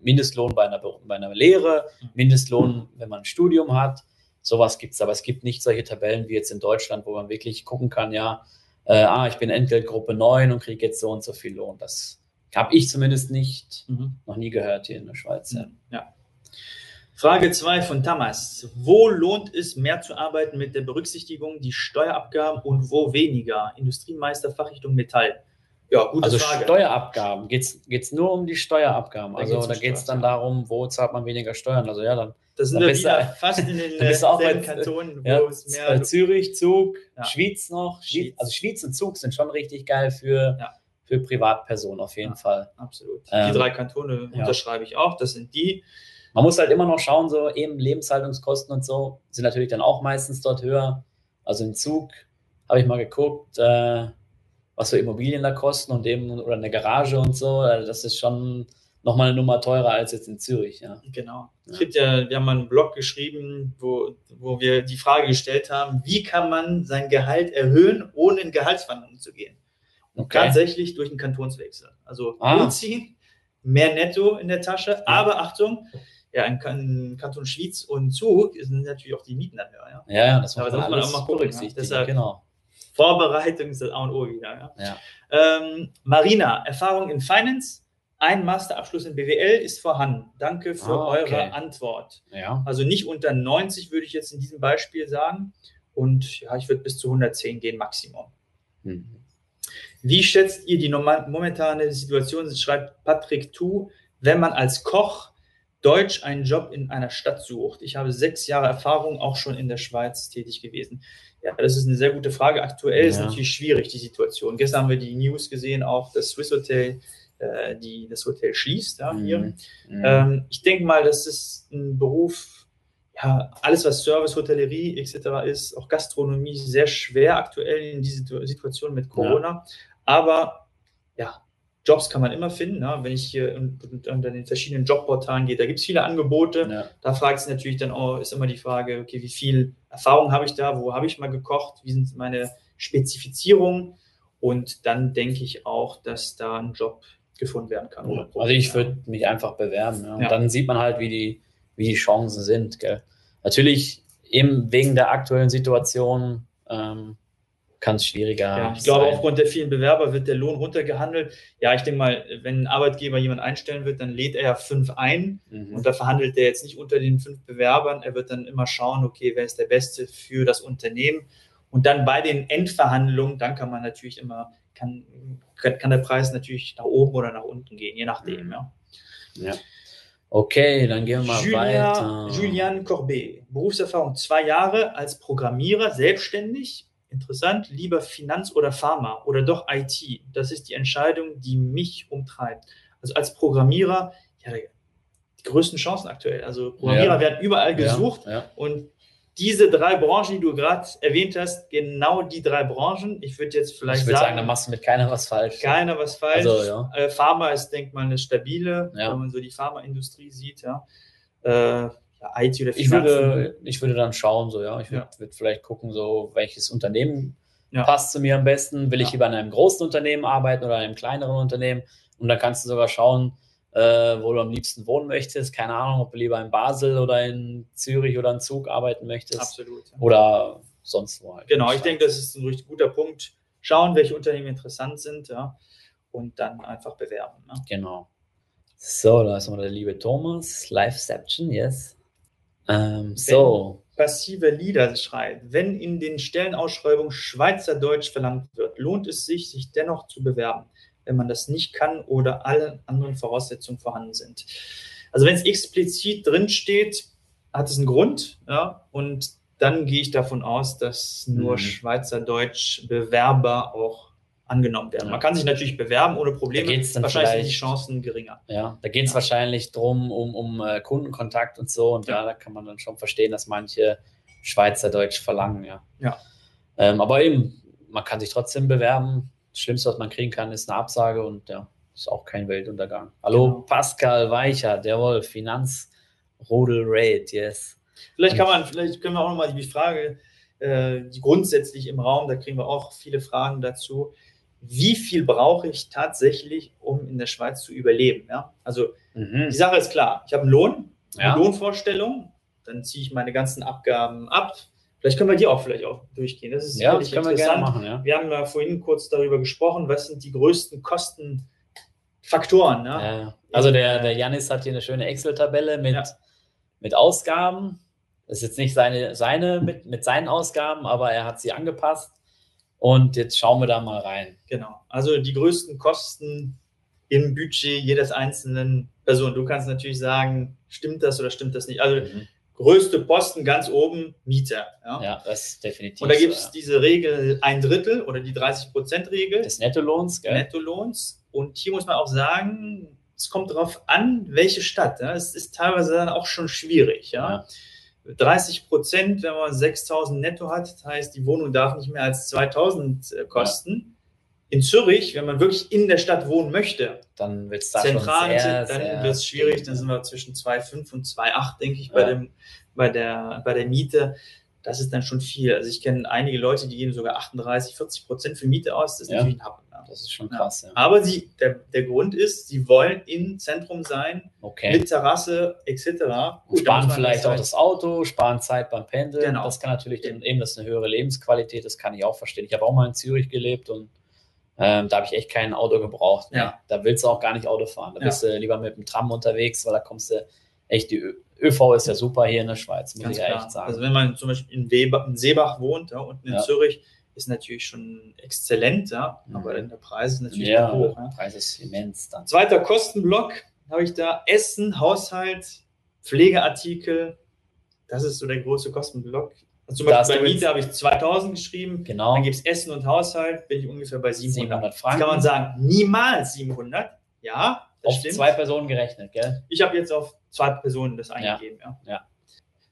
Mindestlohn bei einer, bei einer Lehre. Mindestlohn, wenn man ein Studium hat. Sowas gibt es, aber es gibt nicht solche Tabellen wie jetzt in Deutschland, wo man wirklich gucken kann, ja, äh, ah, ich bin Entgeltgruppe 9 und kriege jetzt so und so viel Lohn. Das habe ich zumindest nicht, mhm. noch nie gehört hier in der Schweiz. Ja. ja. Frage 2 von Thomas. Wo lohnt es mehr zu arbeiten mit der Berücksichtigung die Steuerabgaben und wo weniger? Industriemeister Fachrichtung Metall. Ja, gute also Frage. Steuerabgaben, geht es nur um die Steuerabgaben? Da also geht's um da geht es dann darum, wo zahlt man weniger Steuern? Also ja, dann, das sind dann wir wieder du, fast in den bei, Kantonen, wo ja, es mehr... Zürich, Zug, ja. Schwyz noch. Schwyz. Also Schwyz und Zug sind schon richtig geil für... Ja für Privatpersonen auf jeden ja, Fall. Absolut. Die ähm, drei Kantone ja. unterschreibe ich auch. Das sind die. Man muss halt immer noch schauen, so eben Lebenshaltungskosten und so sind natürlich dann auch meistens dort höher. Also im Zug habe ich mal geguckt, äh, was so Immobilien da kosten und eben oder eine Garage und so. Also das ist schon nochmal eine Nummer teurer als jetzt in Zürich. Ja. Genau. Ja. ja, wir haben mal einen Blog geschrieben, wo, wo wir die Frage gestellt haben, wie kann man sein Gehalt erhöhen, ohne in Gehaltsverhandlungen zu gehen? Okay. Tatsächlich durch einen Kantonswechsel. Also ah. umziehen, mehr Netto in der Tasche, aber Achtung, ja, in, in Kanton Schwyz und Zug sind natürlich auch die Mieten dann höher. Ja, ja das, muss man, auch mal berücksichtigen. Ja. Deshalb genau. Vorbereitung ist das A und O wieder. Ja. ja. Ähm, Marina, Erfahrung in Finance, ein Masterabschluss in BWL ist vorhanden. Danke für ah, okay. eure Antwort. Ja. Also nicht unter 90 würde ich jetzt in diesem Beispiel sagen. Und ja, ich würde bis zu 110 gehen, Maximum. Mhm. Wie schätzt ihr die momentane Situation, schreibt Patrick Tu, wenn man als Koch Deutsch einen Job in einer Stadt sucht? Ich habe sechs Jahre Erfahrung, auch schon in der Schweiz tätig gewesen. Ja, das ist eine sehr gute Frage. Aktuell ja. ist natürlich schwierig, die Situation. Gestern haben wir die News gesehen, auch das Swiss Hotel, äh, die das Hotel schließt. Ja, hier. Mhm. Mhm. Ähm, ich denke mal, das ist ein Beruf, ja, alles, was Service, Hotellerie etc. ist, auch Gastronomie, sehr schwer aktuell in dieser Situation mit Corona. Ja. Aber ja, Jobs kann man immer finden. Ne? Wenn ich hier unter den verschiedenen Jobportalen gehe, da gibt es viele Angebote. Ja. Da fragt es natürlich dann auch, ist immer die Frage, okay, wie viel Erfahrung habe ich da, wo habe ich mal gekocht, wie sind meine Spezifizierungen? Und dann denke ich auch, dass da ein Job gefunden werden kann. Also ich würde mich einfach bewerben. Ja. Und ja. dann sieht man halt, wie die, wie die Chancen sind. Gell? Natürlich eben wegen der aktuellen Situation ähm, kann es schwieriger ja, Ich glaube, aufgrund der vielen Bewerber wird der Lohn runtergehandelt. Ja, ich denke mal, wenn ein Arbeitgeber jemand einstellen wird, dann lädt er ja fünf ein mhm. und da verhandelt er jetzt nicht unter den fünf Bewerbern. Er wird dann immer schauen, okay, wer ist der Beste für das Unternehmen Und dann bei den Endverhandlungen, dann kann man natürlich immer, kann, kann der Preis natürlich nach oben oder nach unten gehen, je nachdem. Mhm. Ja. ja. Okay, dann gehen wir mal Julien, weiter. Julian Corbet, Berufserfahrung zwei Jahre als Programmierer, selbstständig. Interessant, lieber Finanz oder Pharma oder doch IT. Das ist die Entscheidung, die mich umtreibt. Also als Programmierer, ja, die größten Chancen aktuell. Also Programmierer ja. werden überall gesucht ja, ja. und diese drei Branchen, die du gerade erwähnt hast, genau die drei Branchen. Ich würde jetzt vielleicht ich sagen, sagen, da machst du mit keiner was falsch. Keiner was falsch. Also, ja. äh, Pharma ist, denke mal, eine stabile, ja. wenn man so die Pharmaindustrie sieht, ja. Äh, IT oder Finanzen. Ich würde, ich würde dann schauen, so, ja. Ich würde, würde vielleicht gucken, so, welches Unternehmen passt zu mir am besten. Will ich lieber in einem großen Unternehmen arbeiten oder in einem kleineren Unternehmen? Und dann kannst du sogar schauen, äh, wo du am liebsten wohnen möchtest. Keine Ahnung, ob du lieber in Basel oder in Zürich oder in Zug arbeiten möchtest. Absolut. Ja. Oder sonst wo halt. Genau, ich denke, das ist ein richtig guter Punkt. Schauen, welche Unternehmen interessant sind, ja, und dann einfach bewerben. Ne? Genau. So, da ist mal der liebe Thomas. Liveception, yes. Ähm, so. Passive Lieder schreibt, wenn in den Stellenausschreibungen Schweizerdeutsch verlangt wird, lohnt es sich, sich dennoch zu bewerben wenn man das nicht kann oder alle anderen Voraussetzungen vorhanden sind. Also wenn es explizit drin steht, hat es einen Grund, ja, und dann gehe ich davon aus, dass nur mhm. Schweizerdeutsch Bewerber auch angenommen werden. Ja. Man kann sich natürlich bewerben ohne Probleme. Da geht's dann wahrscheinlich sind die Chancen geringer. Ja, da geht es ja. wahrscheinlich drum um, um uh, Kundenkontakt und so. Und ja. da kann man dann schon verstehen, dass manche Schweizerdeutsch verlangen, ja. Ja. Ähm, aber eben, man kann sich trotzdem bewerben. Das Schlimmste, was man kriegen kann, ist eine Absage und ja, ist auch kein Weltuntergang. Hallo, genau. Pascal Weicher, jawohl, Finanzrodel Raid, yes. Vielleicht kann man, vielleicht können wir auch nochmal die Frage, äh, die grundsätzlich im Raum, da kriegen wir auch viele Fragen dazu. Wie viel brauche ich tatsächlich, um in der Schweiz zu überleben? Ja? Also mhm. die Sache ist klar, ich habe einen Lohn, eine ja. Lohnvorstellung, dann ziehe ich meine ganzen Abgaben ab, Vielleicht können wir die auch vielleicht auch durchgehen. Das ist ja, das können wir gerne machen. Ja. Wir haben ja vorhin kurz darüber gesprochen, was sind die größten Kostenfaktoren. Ne? Ja, also der, der Janis hat hier eine schöne Excel-Tabelle mit, ja. mit Ausgaben. Das ist jetzt nicht seine, seine mit, mit seinen Ausgaben, aber er hat sie angepasst. Und jetzt schauen wir da mal rein. Genau. Also die größten Kosten im Budget jedes einzelnen Person. Du kannst natürlich sagen, stimmt das oder stimmt das nicht. Also mhm größte Posten ganz oben Mieter. Ja, ja das ist definitiv. Und da gibt es so, diese Regel ein Drittel oder die 30-Prozent-Regel. Des Nettolohns, gell? Nettolohns. Und hier muss man auch sagen, es kommt darauf an, welche Stadt. Ja? Es ist teilweise dann auch schon schwierig. Ja? ja. 30 Prozent, wenn man 6000 netto hat, das heißt, die Wohnung darf nicht mehr als 2000 äh, kosten. In Zürich, wenn man wirklich in der Stadt wohnen möchte, dann wird es da zentral, sehr, dann wird es schwierig. Dann sind wir zwischen 2,5 und 2,8, denke ich, ja. bei, dem, bei, der, bei der Miete. Das ist dann schon viel. Also ich kenne einige Leute, die geben sogar 38, 40 Prozent für Miete aus. Das ist ja. natürlich ein Happen. Das ist schon krass. Ja. Aber sie, der, der Grund ist, sie wollen im Zentrum sein, okay. mit Terrasse etc. Gut, sparen vielleicht auch das Auto, sparen Zeit beim Pendeln. Genau. Das kann natürlich eben, das ist eine höhere Lebensqualität, das kann ich auch verstehen. Ich habe auch mal in Zürich gelebt und ähm, da habe ich echt kein Auto gebraucht. Ja. Da willst du auch gar nicht Auto fahren. Da ja. bist du lieber mit dem Tram unterwegs, weil da kommst du echt, die ÖV ist ja super hier in der Schweiz, muss Ganz ich ja echt sagen. Also wenn man zum Beispiel in, Weber, in Seebach wohnt, ja, unten in ja. Zürich, ist natürlich schon exzellent, ja, mhm. aber der Preis ist natürlich ja, hoch. Der Preis ist immens dann. Zweiter Kostenblock habe ich da Essen, Haushalt, Pflegeartikel. Das ist so der große Kostenblock. Also zum Beispiel bei Miete habe ich 2000 geschrieben. Genau. Dann gibt es Essen und Haushalt, bin ich ungefähr bei 700. 700 Franken. Das kann man sagen, niemals 700. Ja, das auf stimmt. zwei Personen gerechnet, gell? Ich habe jetzt auf zwei Personen das eingegeben, ja. ja. ja.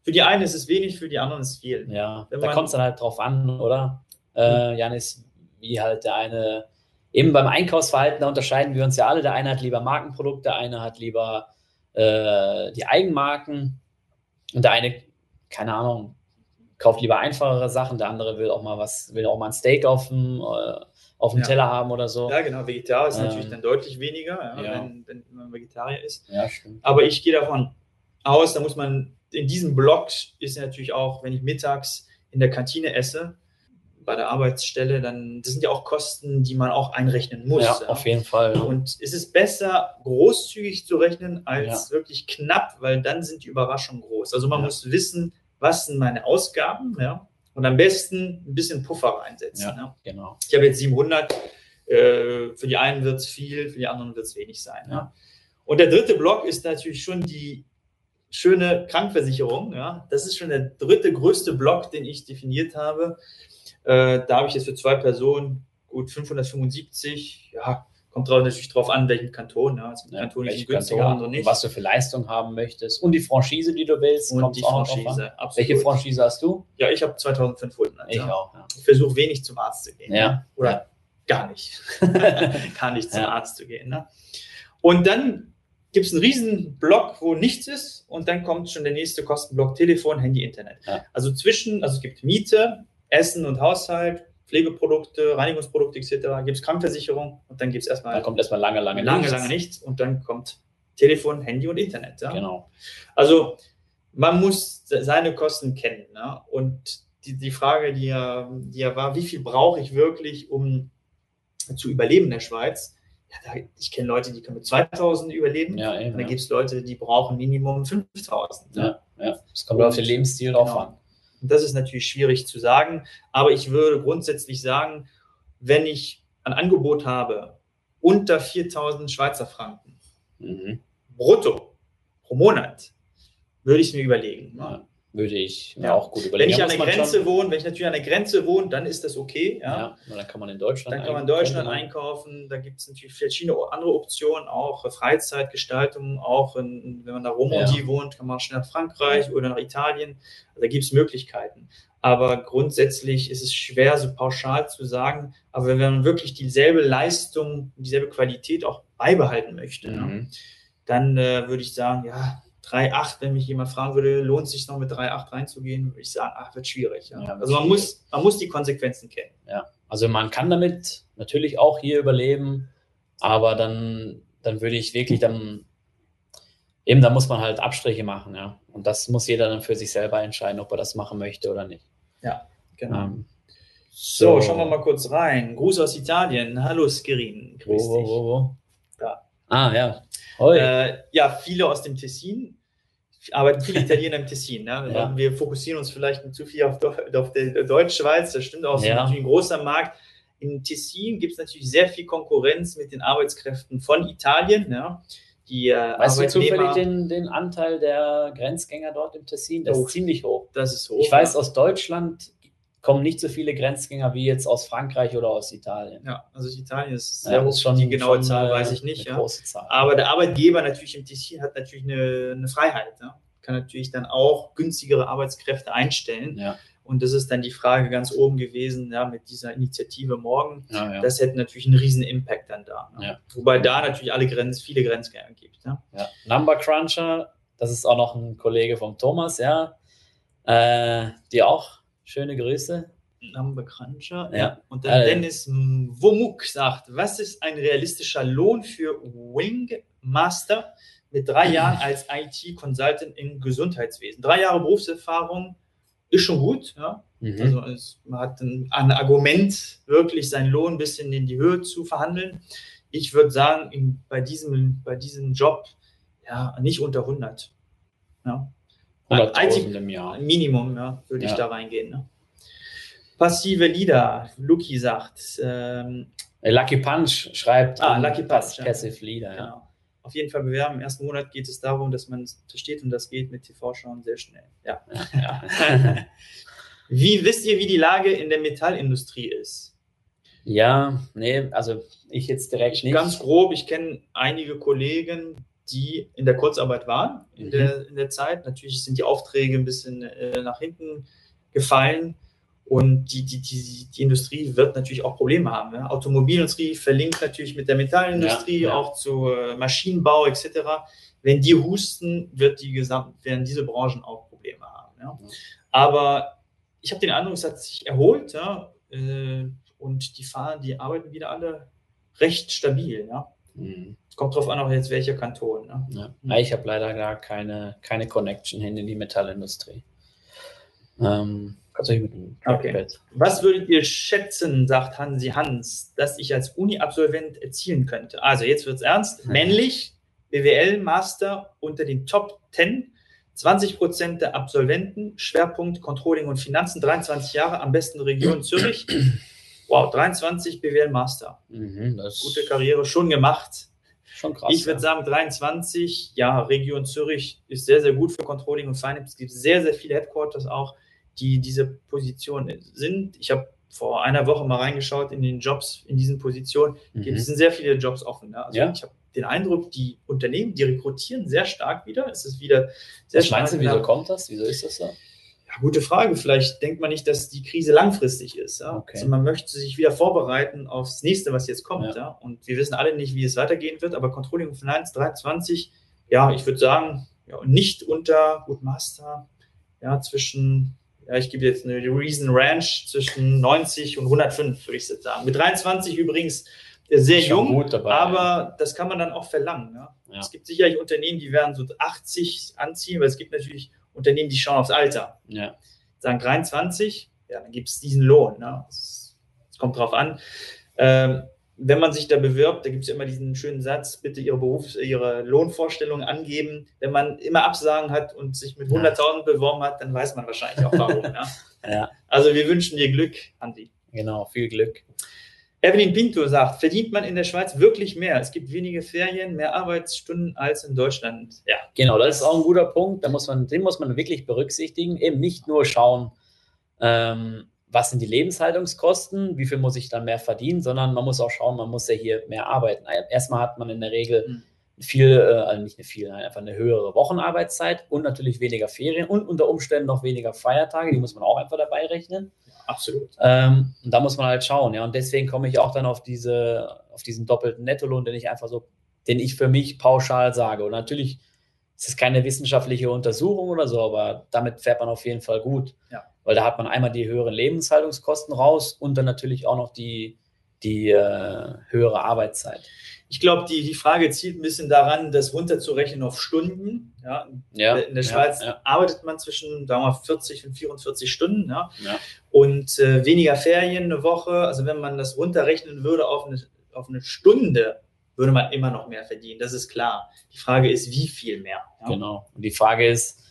Für die einen ist es wenig, für die anderen ist es viel. Ja, Wenn da kommt es dann halt drauf an, oder? Äh, Janis, wie halt der eine, eben beim Einkaufsverhalten, da unterscheiden wir uns ja alle. Der eine hat lieber Markenprodukte, der eine hat lieber äh, die Eigenmarken und der eine, keine Ahnung, kauft lieber einfachere Sachen, der andere will auch mal was, will auch mal ein Steak auf dem, äh, auf dem ja. Teller haben oder so. Ja, genau. Vegetarier ist ähm, natürlich dann deutlich weniger, ja, ja. Wenn, wenn, man Vegetarier ist. Ja, stimmt. Aber ich gehe davon aus, da muss man, in diesem Block ist natürlich auch, wenn ich mittags in der Kantine esse, bei der Arbeitsstelle, dann das sind ja auch Kosten, die man auch einrechnen muss. Ja, auf jeden Fall. Und es ist besser, großzügig zu rechnen, als wirklich knapp, weil dann sind die Überraschungen groß. Also man muss wissen, was sind meine Ausgaben, ja, Und am besten ein bisschen Puffer reinsetzen. Ja, ne? genau. Ich habe jetzt 700. Äh, für die einen wird es viel, für die anderen wird es wenig sein. Ja. Ne? Und der dritte Block ist natürlich schon die schöne Krankversicherung. Ja. Das ist schon der dritte größte Block, den ich definiert habe. Äh, da habe ich jetzt für zwei Personen gut 575. Ja, kommt drauf, natürlich drauf an, welchen Kanton. Ja. Also ja, Kanton ist günstiger, andere nicht. Was du für Leistung haben möchtest und die Franchise, die du willst. Und die Franchise, Welche Franchise hast du? Ja, ich habe 2500. Ich ja. auch. Ja. Ich versuche wenig zum Arzt zu gehen. Ja. Oder gar nicht. gar nicht zum Arzt zu gehen. Ne? Und dann gibt es einen riesen Block, wo nichts ist und dann kommt schon der nächste Kostenblock Telefon, Handy, Internet. Ja. Also zwischen, also es gibt Miete, Essen und Haushalt, Pflegeprodukte, Reinigungsprodukte etc., gibt es Krankenversicherung und dann gibt es erstmal. Dann kommt erstmal lange, lange, lange nichts. Lange nichts und dann kommt Telefon, Handy und Internet. Ja? Genau. Also man muss seine Kosten kennen. Ne? Und die, die Frage, die ja, die ja war, wie viel brauche ich wirklich, um zu überleben in der Schweiz? ja, da, ich kenne Leute, die können mit 2000 überleben. Ja, eben, und dann ja. gibt es Leute, die brauchen Minimum 5000. Ja, ja. Das kommt und, auf den Lebensstil drauf genau. an. Und das ist natürlich schwierig zu sagen. Aber ich würde grundsätzlich sagen, wenn ich ein Angebot habe unter 4000 Schweizer Franken mhm. brutto pro Monat, würde ich es mir überlegen. Ja würde ich mir ja. auch gut überlegen. Wenn ich an der Grenze wohne, wenn ich natürlich an der Grenze wohne, dann ist das okay. Ja, ja dann kann man in Deutschland Dann kann man in Deutschland einkaufen. Da gibt es natürlich verschiedene andere Optionen, auch Freizeitgestaltung, auch in, wenn man nach Romandie ja. wohnt, kann man schnell nach Frankreich oder nach Italien. Also da gibt es Möglichkeiten. Aber grundsätzlich ist es schwer, so pauschal zu sagen. Aber wenn man wirklich dieselbe Leistung, dieselbe Qualität auch beibehalten möchte, mhm. dann äh, würde ich sagen, ja, 3,8, wenn mich jemand fragen würde, lohnt es sich noch mit 3,8 reinzugehen, würde ich sagen, ach, wird schwierig. Ja. Ja, also man muss, man muss die Konsequenzen kennen. Ja, also man kann damit natürlich auch hier überleben, aber dann, dann würde ich wirklich dann, eben da muss man halt Abstriche machen, ja. Und das muss jeder dann für sich selber entscheiden, ob er das machen möchte oder nicht. Ja, genau. Ähm, so, so, schauen wir mal kurz rein. Gruß aus Italien. Hallo Skirin. Grüß wo, wo, wo, wo? Da. Ah, ja. Äh, ja, viele aus dem Tessin arbeiten viele Italiener im Tessin. Ne? Ja. Wir fokussieren uns vielleicht zu viel auf, auf der Deutschschweiz, das stimmt auch, es ja. ist natürlich ein großer Markt. Im Tessin gibt es natürlich sehr viel Konkurrenz mit den Arbeitskräften von Italien. Ja? Die, äh, weißt du zufällig den, den Anteil der Grenzgänger dort im Tessin? Das oh, ist ziemlich hoch. Das ist hoch. Ich weiß, aus Deutschland kommen nicht so viele Grenzgänger wie jetzt aus Frankreich oder aus Italien. Ja, also Italien ist sehr ja, hoch. Schon, die genaue Zahl weiß ich nicht. Ja. Aber der Arbeitgeber natürlich im Tessin hat natürlich eine, eine Freiheit. Ja. Kann natürlich dann auch günstigere Arbeitskräfte einstellen. Ja. Und das ist dann die Frage ganz oben gewesen, ja, mit dieser Initiative morgen. Ja, ja. Das hätte natürlich einen riesen Impact dann da. Ne? Ja. Wobei da natürlich alle Grenzen, viele Grenzgänger gibt. Ja. Number Cruncher, das ist auch noch ein Kollege von Thomas, ja, äh, die auch schöne Grüße. Cruncher. Ja. Und dann äh, Dennis Womuk sagt, was ist ein realistischer Lohn für Wing Master mit drei Jahren als IT-Consultant im Gesundheitswesen? Drei Jahre Berufserfahrung ist schon gut. Ja? Mhm. Also es, man hat ein, ein, Argument, wirklich seinen Lohn ein bisschen in die Höhe zu verhandeln. Ich würde sagen, in, bei, diesem, bei diesem Job ja, nicht unter 100. Ja. 100.000 im Jahr. Minimum, ja, würde ja. ich da reingehen. Ne? Passive Lieder, Lucky sagt. Ähm, Lucky Punch schreibt. Ah, Lucky Punch. Passive Lieder, ja. Genau auf jeden Fall bewerben. Im ersten Monat geht es darum, dass man versteht und das geht mit TV-Schauen sehr schnell. Ja. ja, ja. wie wisst ihr, wie die Lage in der Metallindustrie ist? Ja, nee, also ich jetzt direkt nicht. Ganz grob, ich kenne einige Kollegen, die in der Kurzarbeit waren in, mhm. der, in der Zeit. Natürlich sind die Aufträge ein bisschen äh, nach hinten gefallen. Und die, die, die, die Industrie wird natürlich auch Probleme haben. Ja? Automobilindustrie verlinkt natürlich mit der Metallindustrie, ja, ja. auch zu äh, Maschinenbau etc. Wenn die husten, wird die gesamt, werden diese Branchen auch Probleme haben. Ja? Aber ich habe den Eindruck, es hat sich erholt? Äh, und die fahren, die arbeiten wieder alle recht stabil. Ja? Mhm. Kommt drauf an, auch jetzt welcher Kanton. Ne? Ja. Mhm. Ich habe leider gar keine, keine Connection hin in die Metallindustrie. Ähm, Tatsächlich mit dem okay. Was würdet ihr schätzen, sagt Hansi Hans, dass ich als Uni-Absolvent erzielen könnte? Also jetzt wird es ernst. Männlich, BWL-Master unter den Top 10, 20 Prozent der Absolventen, Schwerpunkt Controlling und Finanzen, 23 Jahre, am besten Region Zürich. Wow, 23 BWL Master. Mhm, Gute Karriere, schon gemacht. Schon krass. Ich würde ja. sagen, 23, ja, Region Zürich ist sehr, sehr gut für Controlling und Finance. Es gibt sehr, sehr viele Headquarters auch, die diese Position sind. Ich habe vor einer Woche mal reingeschaut in den Jobs in diesen Positionen. Mhm. Es sind sehr viele Jobs offen. Ne? Also ja. ich habe den Eindruck, die Unternehmen, die rekrutieren sehr stark wieder. Es ist wieder sehr Was stark. Meinst du, wieso kommt das? Wieso ist das so? Ja, gute Frage. Vielleicht denkt man nicht, dass die Krise langfristig ist. Ja? Okay. Also man möchte sich wieder vorbereiten aufs nächste, was jetzt kommt. Ja. ja. Und wir wissen alle nicht, wie es weitergehen wird, aber Controlling Finance 23, ja, ich würde sagen, ja, nicht unter Gut Master, ja, zwischen ja, ich gebe jetzt eine Reason Ranch zwischen 90 und 105, würde ich sagen. Mit 23 übrigens sehr jung, dabei, aber das kann man dann auch verlangen. Ja? Ja. Es gibt sicherlich Unternehmen, die werden so 80 anziehen, weil es gibt natürlich Unternehmen, die schauen aufs Alter. Ja. Sagen 23, ja, dann gibt es diesen Lohn. Ne? Es kommt drauf an. Ähm, wenn man sich da bewirbt, da gibt es ja immer diesen schönen Satz, bitte Ihre Berufs-, Ihre Lohnvorstellungen angeben. Wenn man immer Absagen hat und sich mit 100.000 beworben hat, dann weiß man wahrscheinlich auch warum. ja. ja. Also wir wünschen dir Glück, Andi. Genau, viel Glück. Evelyn Pinto sagt, verdient man in der Schweiz wirklich mehr? Es gibt wenige Ferien, mehr Arbeitsstunden als in Deutschland. Ja, genau, das ist auch ein guter Punkt. Da muss man, den muss man wirklich berücksichtigen. Eben nicht nur schauen, ähm, was sind die Lebenshaltungskosten, wie viel muss ich dann mehr verdienen, sondern man muss auch schauen, man muss ja hier mehr arbeiten. Erstmal hat man in der Regel mhm. viel, äh, also nicht eine viel, einfach eine höhere Wochenarbeitszeit und natürlich weniger Ferien und unter Umständen noch weniger Feiertage, die muss man auch einfach dabei rechnen. Absolut. Ähm, und da muss man halt schauen, ja. Und deswegen komme ich auch dann auf diese, auf diesen doppelten Nettolohn, den ich einfach so, den ich für mich pauschal sage. Und natürlich ist es keine wissenschaftliche Untersuchung oder so, aber damit fährt man auf jeden Fall gut. Ja weil da hat man einmal die höheren Lebenshaltungskosten raus und dann natürlich auch noch die, die äh, höhere Arbeitszeit. Ich glaube, die, die Frage zielt ein bisschen daran, das runterzurechnen auf Stunden. Ja, ja in der Schweiz ja, ja. arbeitet man zwischen sagen wir, 40 und 44 Stunden ja, und äh, weniger Ferien eine Woche. Also wenn man das runterrechnen würde auf eine, auf eine Stunde, würde man immer noch mehr verdienen. Das ist klar. Die Frage ist, wie viel mehr. Genau. Und die Frage ist,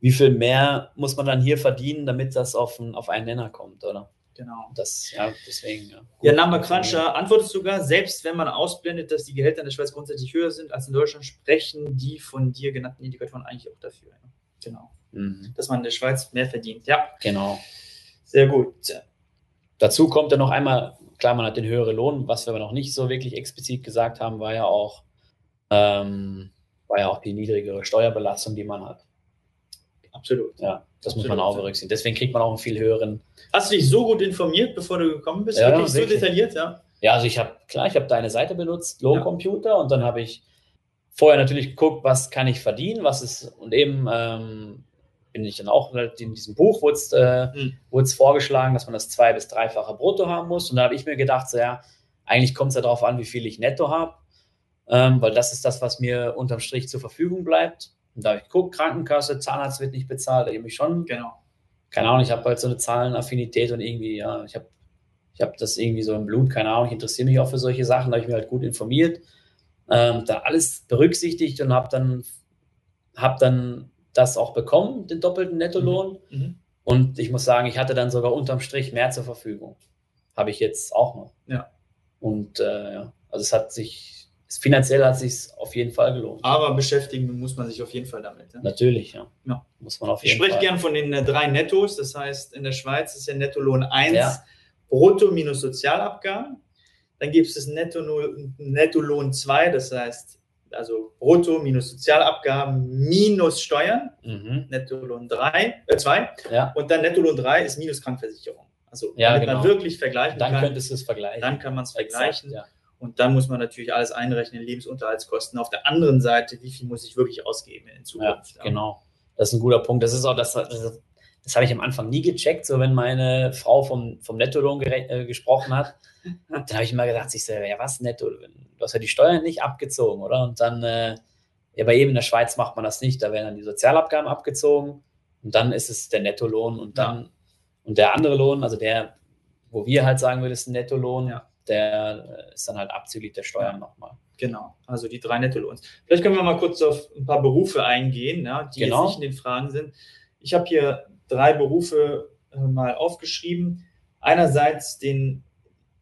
wie viel mehr muss man dann hier verdienen, damit das auf, ein, auf einen Nenner kommt, oder? Genau. Das, ja, deswegen, ja. Ja, Number Cruncher antwortet sogar, selbst wenn man ausblendet, dass die Gehälter in der Schweiz grundsätzlich höher sind als in Deutschland, sprechen die von dir genannten Indikatoren eigentlich auch dafür. Ja. Genau. Mhm. Dass man in der Schweiz mehr verdient. Ja. Genau. Sehr gut. Dazu kommt ja noch einmal, klar, man hat den höheren Lohn, was wir aber noch nicht so wirklich explizit gesagt haben, war ja auch, ähm, war ja auch die niedrigere Steuerbelastung, die man hat. Absolut. Ja, das Absolut. muss man auch berücksichtigen. Deswegen kriegt man auch einen viel höheren. Hast du dich so gut informiert, bevor du gekommen bist? Ja, wirklich, wirklich. so detailliert, ja? Ja, also ich habe, klar, ich habe deine Seite benutzt, Lohncomputer, ja. und dann habe ich vorher natürlich geguckt, was kann ich verdienen, was ist, und eben ähm, bin ich dann auch in diesem Buch wurde es äh, hm. vorgeschlagen, dass man das zwei- bis dreifache Brutto haben muss. Und da habe ich mir gedacht, so, ja, eigentlich kommt es ja darauf an, wie viel ich netto habe, ähm, weil das ist das, was mir unterm Strich zur Verfügung bleibt. Und da habe ich geguckt, Krankenkasse, Zahnarzt wird nicht bezahlt, da habe ich schon, genau. Keine Ahnung, ich habe halt so eine Zahlenaffinität und irgendwie, ja, ich habe ich hab das irgendwie so im Blut, keine Ahnung, ich interessiere mich auch für solche Sachen, da habe ich mich halt gut informiert, ähm, da alles berücksichtigt und habe dann, hab dann das auch bekommen, den doppelten Nettolohn. Mhm. mhm. Und ich muss sagen, ich hatte dann sogar unterm Strich mehr zur Verfügung. Habe ich jetzt auch noch. Ja. Und äh, ja, also es hat sich finanziell hat es sich auf jeden Fall gelohnt. Aber beschäftigen muss man sich auf jeden Fall damit. Ja? Natürlich, ja. ja. Muss man auf jeden ich spreche gern von den äh, drei Nettos. Das heißt, in der Schweiz ist ja Nettolohn 1 ja. Brutto minus Sozialabgaben. Dann gibt es das Netto, Nettolohn 2, das heißt also Brutto minus Sozialabgaben minus Steuern. Mhm. Nettolohn 3, äh 2. Ja. Und dann Nettolohn 3 ist minus Krankenversicherung. Also ja, damit genau. man wirklich vergleichen dann kann. Dann könntest du es vergleichen. Dann kann man es vergleichen. Ja. Und dann muss man natürlich alles einrechnen, Lebensunterhaltskosten. Auf der anderen Seite, wie viel muss ich wirklich ausgeben in Zukunft? Ja, genau. Das ist ein guter Punkt. Das ist auch das, das, das habe ich am Anfang nie gecheckt. So, wenn meine Frau vom, vom Nettolohn äh, gesprochen hat, dann habe ich immer gedacht, ich so, ja, was Netto? Du hast ja die Steuern nicht abgezogen, oder? Und dann, äh, ja, bei eben in der Schweiz macht man das nicht. Da werden dann die Sozialabgaben abgezogen und dann ist es der Nettolohn und dann, ja. und der andere Lohn, also der, wo wir halt sagen würden, ist ein Nettolohn, ja der ist dann halt abzüglich der Steuern nochmal. Genau, also die drei Nettolohns. Vielleicht können wir mal kurz auf ein paar Berufe eingehen, ja, die genau. jetzt nicht in den Fragen sind. Ich habe hier drei Berufe äh, mal aufgeschrieben. Einerseits den,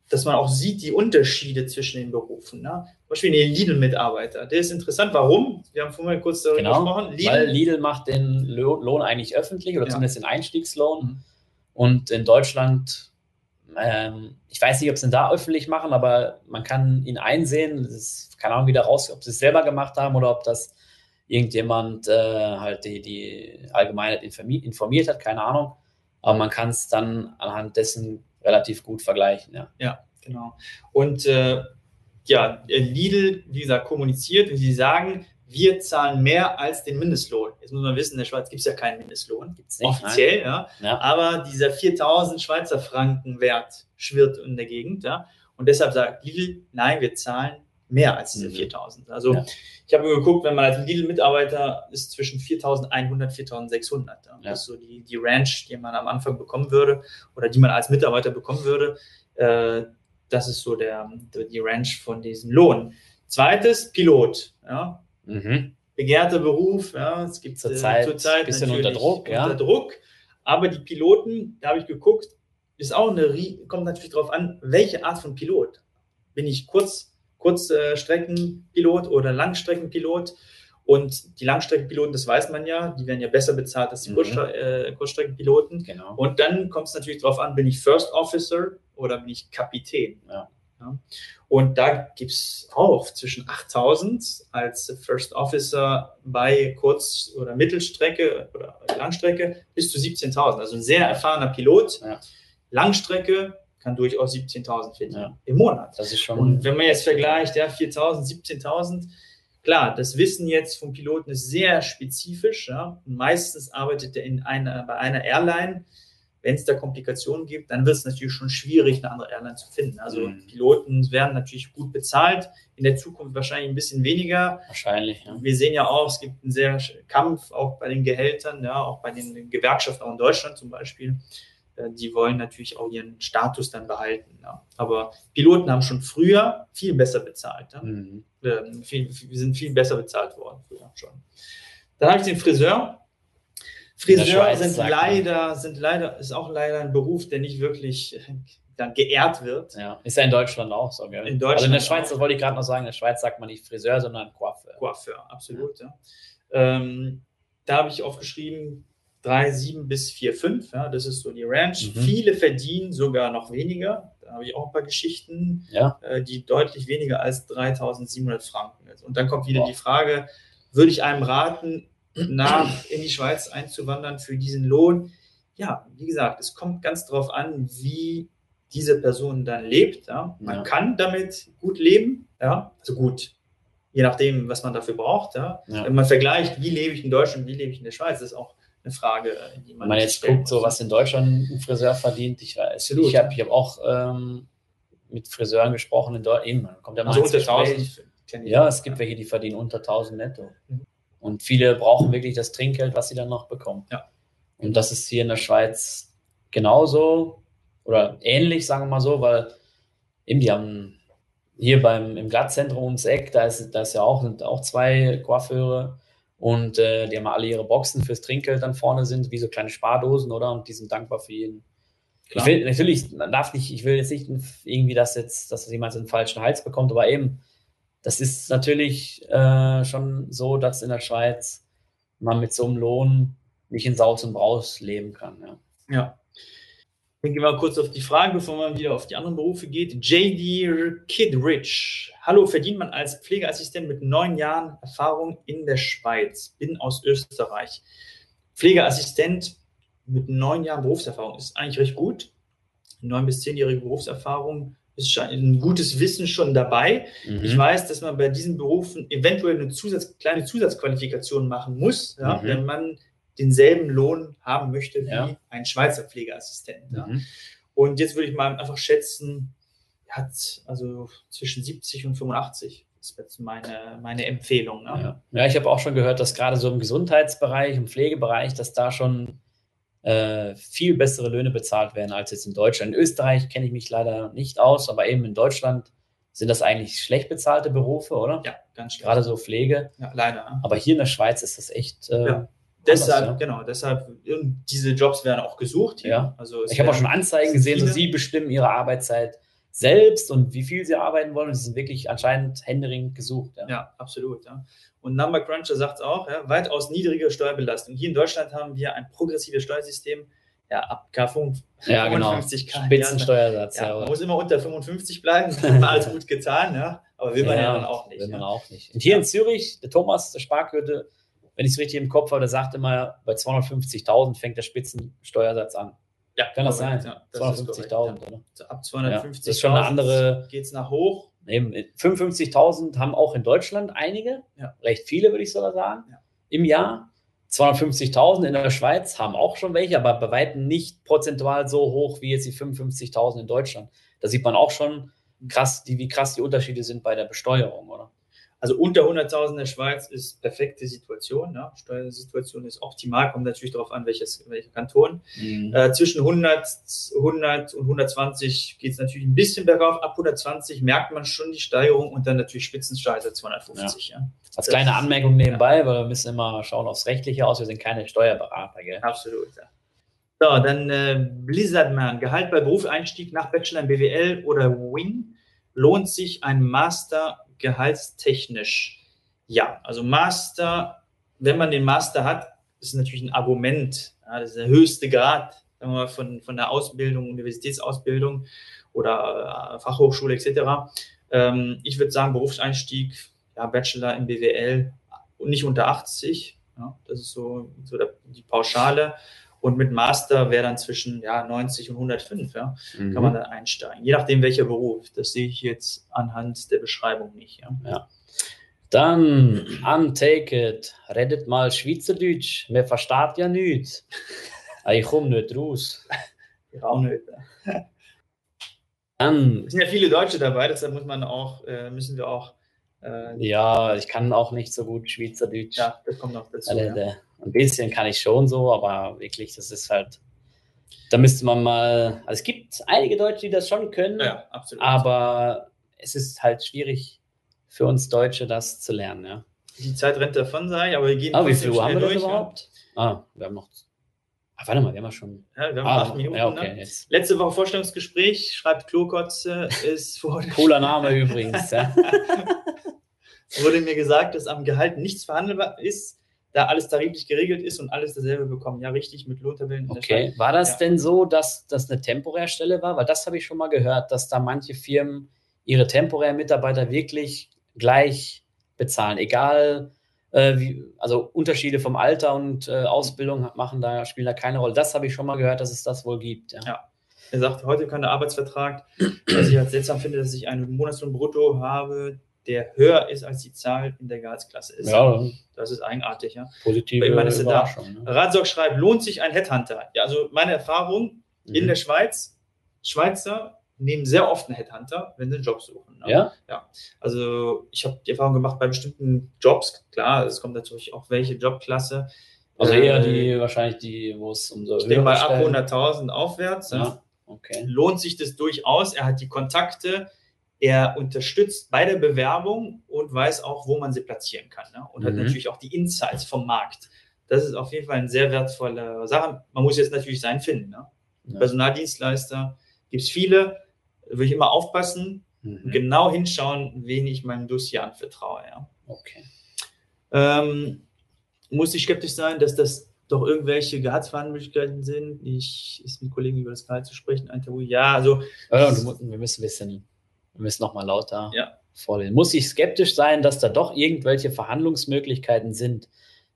dass man auch sieht die Unterschiede zwischen den Berufen. Ne? Zum Beispiel den Lidl-Mitarbeiter. Der ist interessant. Warum? Wir haben vorhin kurz darüber genau, gesprochen. Lidl, weil Lidl macht den Lohn eigentlich öffentlich oder ja. zumindest den Einstiegslohn. Mhm. Und in Deutschland ähm, ich weiß nicht, ob sie ihn da öffentlich machen, aber man kann ihn einsehen. Das ist, keine Ahnung, wieder raus, ob sie es selber gemacht haben oder ob das irgendjemand äh, halt die, die Allgemeinheit informiert hat, keine Ahnung. Aber man kann es dann anhand dessen relativ gut vergleichen, ja. Ja, genau. Und äh, ja, Lidl, wie gesagt, kommuniziert und sie sagen, wir zahlen mehr als den Mindestlohn. Jetzt muss man wissen, in der Schweiz gibt es ja keinen Mindestlohn. Gibt's nicht, offiziell, ja. ja. Aber dieser 4000 Schweizer Franken Wert schwirrt in der Gegend, ja. Und deshalb sagt Lidl, nein, wir zahlen mehr als diese 4000. Mhm. Also ja. ich habe geguckt, wenn man als Lidl-Mitarbeiter ist zwischen 4100 und 4600. Ja. Das ist so die, die Ranch, die man am Anfang bekommen würde oder die man als Mitarbeiter bekommen würde. Äh, das ist so der, die Ranch von diesem Lohn. Zweites, Pilot. Ja. Mhm. Begehrter Beruf, ja, es gibt zurzeit äh, zur ein bisschen unter Druck, ja. unter Druck. Aber die Piloten, da habe ich geguckt, ist auch eine, kommt natürlich darauf an, welche Art von Pilot. Bin ich kurz, Kurzstreckenpilot oder Langstreckenpilot? Und die Langstreckenpiloten, das weiß man ja, die werden ja besser bezahlt als die mhm. Kurzstre äh, Kurzstreckenpiloten. Genau. Und dann kommt es natürlich darauf an, bin ich First Officer oder bin ich Kapitän? Ja. Ja. Und da gibt es auch zwischen 8000 als First Officer bei Kurz- oder Mittelstrecke oder Langstrecke bis zu 17.000. Also ein sehr erfahrener Pilot. Ja. Langstrecke kann durchaus 17.000 verdienen ja. im Monat. Das ist schon. Und wenn man jetzt vergleicht, ja, 4.000, 17.000, klar, das Wissen jetzt vom Piloten ist sehr spezifisch. Ja? Meistens arbeitet er in einer, bei einer Airline wenn es da Komplikationen gibt, dann wird es natürlich schon schwierig, eine andere Airline zu finden. Also mhm. Piloten werden natürlich gut bezahlt, in der Zukunft wahrscheinlich ein bisschen weniger. Wahrscheinlich, ja. Wir sehen ja auch, es gibt einen sehr Kampf auch bei den Gehältern, ja, auch bei den Gewerkschaften, auch in Deutschland zum Beispiel. Äh, die wollen natürlich auch ihren Status dann behalten. Ja. Aber Piloten haben schon früher viel besser bezahlt. Ja. Mhm. Wir sind viel besser bezahlt worden früher schon. Dann habe ich den Friseur. Friseure sind leider, sind leider, ist auch leider ein Beruf, der nicht wirklich dann geehrt wird. Ja, ist ja in Deutschland auch so, gell? In Deutschland. Also in der Schweiz, das wollte ich gerade noch sagen, in der Schweiz sagt man nicht Friseur, sondern Coiffeur. Coiffeur, absolut, ja. ja. Ähm, da habe ich aufgeschrieben, 3, 7 bis 4, 5, ja, das ist so die Ranch. Mhm. Viele verdienen sogar noch weniger. Da habe ich auch ein paar Geschichten, ja. äh, die deutlich weniger als 3700 Franken ist. Und dann kommt wieder wow. die Frage, würde ich einem raten, nach in die Schweiz einzuwandern für diesen Lohn. Ja, wie gesagt, es kommt ganz darauf an, wie diese Person dann lebt. Ja. Man ja. kann damit gut leben, ja, also gut, je nachdem, was man dafür braucht. Ja. ja. Wenn man vergleicht, wie lebe ich in Deutschland, wie lebe ich in der Schweiz, das ist auch eine Frage, die man. Wenn man jetzt guckt, muss. so was in Deutschland ein Friseur verdient, ich weiß, Absolut. ich habe ich hab auch ähm, mit Friseuren gesprochen in Deutschland, man kommt ja mal also unter 1000. Ja, es gibt welche, die verdienen unter 1000 netto. Mhm. Und viele brauchen wirklich das Trinkgeld, was sie dann noch bekommen. Ja. Und das ist hier in der Schweiz genauso oder ähnlich, sagen wir mal so, weil eben die haben hier beim im Glattzentrum ums Eck, da ist, da ist ja auch, sind auch zwei Coiffeure und äh, die haben alle ihre Boxen fürs Trinkgeld dann vorne sind, wie so kleine Spardosen, oder? Und die sind dankbar für jeden. Klar. Ich will natürlich, darf nicht, ich will jetzt nicht irgendwie, dass jetzt, dass jemand einen falschen Hals bekommt, aber eben, das ist natürlich äh, schon so, dass in der Schweiz man mit so einem Lohn nicht in Saus und Braus leben kann. Ja. ja. Dann gehen wir kurz auf die Frage, bevor man wieder auf die anderen Berufe geht. JD Kidrich. Hallo, verdient man als Pflegeassistent mit neun Jahren Erfahrung in der Schweiz? Bin aus Österreich. Pflegeassistent mit neun Jahren Berufserfahrung ist eigentlich recht gut. Neun bis zehnjährige Berufserfahrung ist ein gutes Wissen schon dabei. Mhm. Ich weiß, dass man bei diesen Berufen eventuell eine Zusatz, kleine Zusatzqualifikation machen muss, ja, mhm. wenn man denselben Lohn haben möchte wie ja. ein Schweizer Pflegeassistent. Ja. Mhm. Und jetzt würde ich mal einfach schätzen, hat also zwischen 70 und 85 das ist jetzt meine, meine Empfehlung. Ne? Ja. ja, ich habe auch schon gehört, dass gerade so im Gesundheitsbereich, im Pflegebereich, dass da schon äh, viel bessere Löhne bezahlt werden als jetzt in Deutschland. In Österreich kenne ich mich leider nicht aus, aber eben in Deutschland sind das eigentlich schlecht bezahlte Berufe, oder? Ja, ganz schlecht. Gerade so Pflege. Ja, leider. Aber hier in der Schweiz ist das echt. Äh, ja. Deshalb, anders, ja. genau, deshalb, diese Jobs werden auch gesucht. Hier. Ja. Also ich habe auch schon Anzeigen gesehen, so sie bestimmen ihre Arbeitszeit selbst und wie viel sie arbeiten wollen. Und sie sind wirklich anscheinend händeringend gesucht. Ja, ja absolut. Ja. Und Number Cruncher sagt es auch, ja, weitaus niedrigere Steuerbelastung. Hier in Deutschland haben wir ein progressives Steuersystem, ja, ab K5, ja, 55 genau. Spitzensteuersatz. Ja, man muss immer unter 55 bleiben, hat alles gut getan, ja. Aber will man ja, ja dann auch nicht. Will man auch nicht. Und hier in Zürich, der Thomas, der Sparkürte, wenn ich es richtig im Kopf habe, der sagt immer, bei 250.000 fängt der Spitzensteuersatz an. Ja, kann das sein? Ja, 250.000, ja. oder? ab 250.000 das ist schon eine andere. Geht es nach hoch. 55.000 haben auch in Deutschland einige, ja. recht viele, würde ich sogar sagen, im Jahr. 250.000 in der Schweiz haben auch schon welche, aber bei weitem nicht prozentual so hoch wie jetzt die 55.000 in Deutschland. Da sieht man auch schon krass, die, wie krass die Unterschiede sind bei der Besteuerung, oder? Also unter 100.000 in der Schweiz ist perfekte Situation. Ne? Steuersituation ist optimal, kommt natürlich darauf an, welches, welcher Kanton. Mhm. Äh, zwischen 100, 100 und 120 geht es natürlich ein bisschen bergauf. Ab 120 merkt man schon die Steigerung und dann natürlich Spitzensteuer 250. Ja. Ja. Als kleine Anmerkung nebenbei, ja. weil wir müssen immer schauen aufs Rechtliche aus. Wir sind keine Steuerberater. Gell? Absolut. Ja. So, dann äh, Blizzardman. Gehalt bei Berufseinstieg nach Bachelor in BWL oder Wing. Lohnt sich ein Master gehaltstechnisch, ja, also Master, wenn man den Master hat, ist natürlich ein Argument. Ja, das ist der höchste Grad sagen wir von, von der Ausbildung, Universitätsausbildung oder äh, Fachhochschule etc. Ähm, ich würde sagen, Berufseinstieg, ja, Bachelor in BWL nicht unter 80. Ja, das ist so, so der, die Pauschale. Und mit Master wäre dann zwischen ja, 90 und 105, ja, mhm. kann man dann einsteigen. Je nachdem, welcher Beruf. Das sehe ich jetzt anhand der Beschreibung nicht. Ja. ja. Dann, untake it. Redet mal Schweizerdeutsch. Man versteht ja nichts. Ich komme nicht raus. Ich auch nicht. Dann, es sind ja viele Deutsche dabei, deshalb muss man auch, äh, müssen wir auch. Äh, ja, ich kann auch nicht so gut Schweizerdeutsch. Ja, das kommt noch dazu. Äh, ja. Ein bisschen kann ich schon so, aber wirklich, das ist halt, da müsste man mal, also es gibt einige Deutsche, die das schon können, ja, absolut. aber es ist halt schwierig für uns Deutsche, das zu lernen, ja. Die Zeit rennt davon, sage ich, aber wir gehen ah, wie viel Uhr haben wir durch, überhaupt? Ja. Ah, wir haben noch Ah, warte mal, wir haben ja schon. Ja, wir haben ah, acht Minuten. Ja, okay, ne? Letzte Woche Vorstellungsgespräch, schreibt Klokotze, ist vor. Cooler Name übrigens, ja. Wurde mir gesagt, dass am Gehalt nichts verhandelbar ist da alles tariflich geregelt ist und alles dasselbe bekommen. Ja, richtig, mit Lohntabellen. Okay, war das ja. denn so, dass das eine temporäre Stelle war? Weil das habe ich schon mal gehört, dass da manche Firmen ihre temporären Mitarbeiter wirklich gleich bezahlen, egal äh, wie, also Unterschiede vom Alter und äh, Ausbildung machen da, spielen da keine Rolle. Das habe ich schon mal gehört, dass es das wohl gibt. Ja. ja. Er sagt, heute kann der Arbeitsvertrag, was ich als seltsam finde, dass ich einen Monatslohn brutto habe, der höher ist als die Zahl in der Gehaltsklasse ist. Ja. Das ist eigenartig, ja. Positive ich meine, ist da. Ne? Radsock schreibt, lohnt sich ein Headhunter? Ja, also meine Erfahrung mhm. in der Schweiz, Schweizer nehmen sehr oft einen Headhunter, wenn sie einen Job suchen. Ne? Ja? Ja. Also ich habe die Erfahrung gemacht bei bestimmten Jobs, klar, es kommt natürlich auch welche Jobklasse. Also eher äh, die, wahrscheinlich die, wo es um so Ich denke mal ab 100.000 aufwärts. Ja. Okay. Lohnt sich das durchaus. Er hat die Kontakte, er unterstützt bei der Bewerbung und weiß auch, wo man sie platzieren kann. Ne? Und mhm. hat natürlich auch die Insights vom Markt. Das ist auf jeden Fall eine sehr wertvolle Sache. Man muss jetzt natürlich sein finden. Ne? Ja. Personaldienstleister gibt es viele. Da würde ich immer aufpassen, mhm. genau hinschauen, wen ich meinem Dossier anvertraue. Ja? Okay. Ähm, muss ich skeptisch sein, dass das doch irgendwelche Gehaltsverhandlungsmöglichkeiten sind. Ich ist mit Kollegen über das Gehalt zu sprechen, ein Tabu. Ja, also. Ja, wir müssen wissen, wir müssen nochmal lauter ja. vorlesen. Muss ich skeptisch sein, dass da doch irgendwelche Verhandlungsmöglichkeiten sind?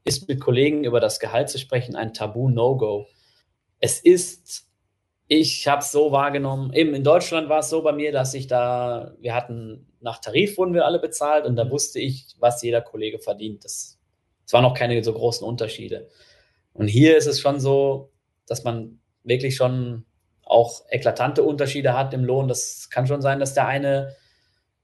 Ist mit Kollegen über das Gehalt zu sprechen ein Tabu-No-Go? Es ist, ich habe es so wahrgenommen, eben in Deutschland war es so bei mir, dass ich da, wir hatten, nach Tarif wurden wir alle bezahlt und da mhm. wusste ich, was jeder Kollege verdient. Das, es waren noch keine so großen Unterschiede. Und hier ist es schon so, dass man wirklich schon auch eklatante Unterschiede hat im Lohn. Das kann schon sein, dass der eine,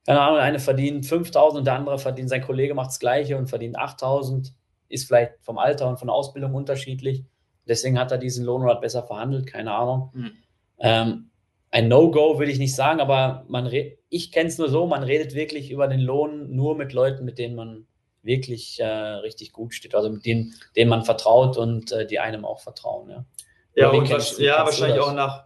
keine Ahnung, der eine verdient 5000 und der andere verdient, sein Kollege macht das Gleiche und verdient 8000. Ist vielleicht vom Alter und von der Ausbildung unterschiedlich. Deswegen hat er diesen Lohnrat besser verhandelt, keine Ahnung. Mhm. Ähm, ein No-Go würde ich nicht sagen, aber man ich kenne es nur so, man redet wirklich über den Lohn nur mit Leuten, mit denen man wirklich äh, richtig gut steht, also mit denen, denen man vertraut und äh, die einem auch vertrauen. Ja, ja, ja wahrscheinlich auch nach,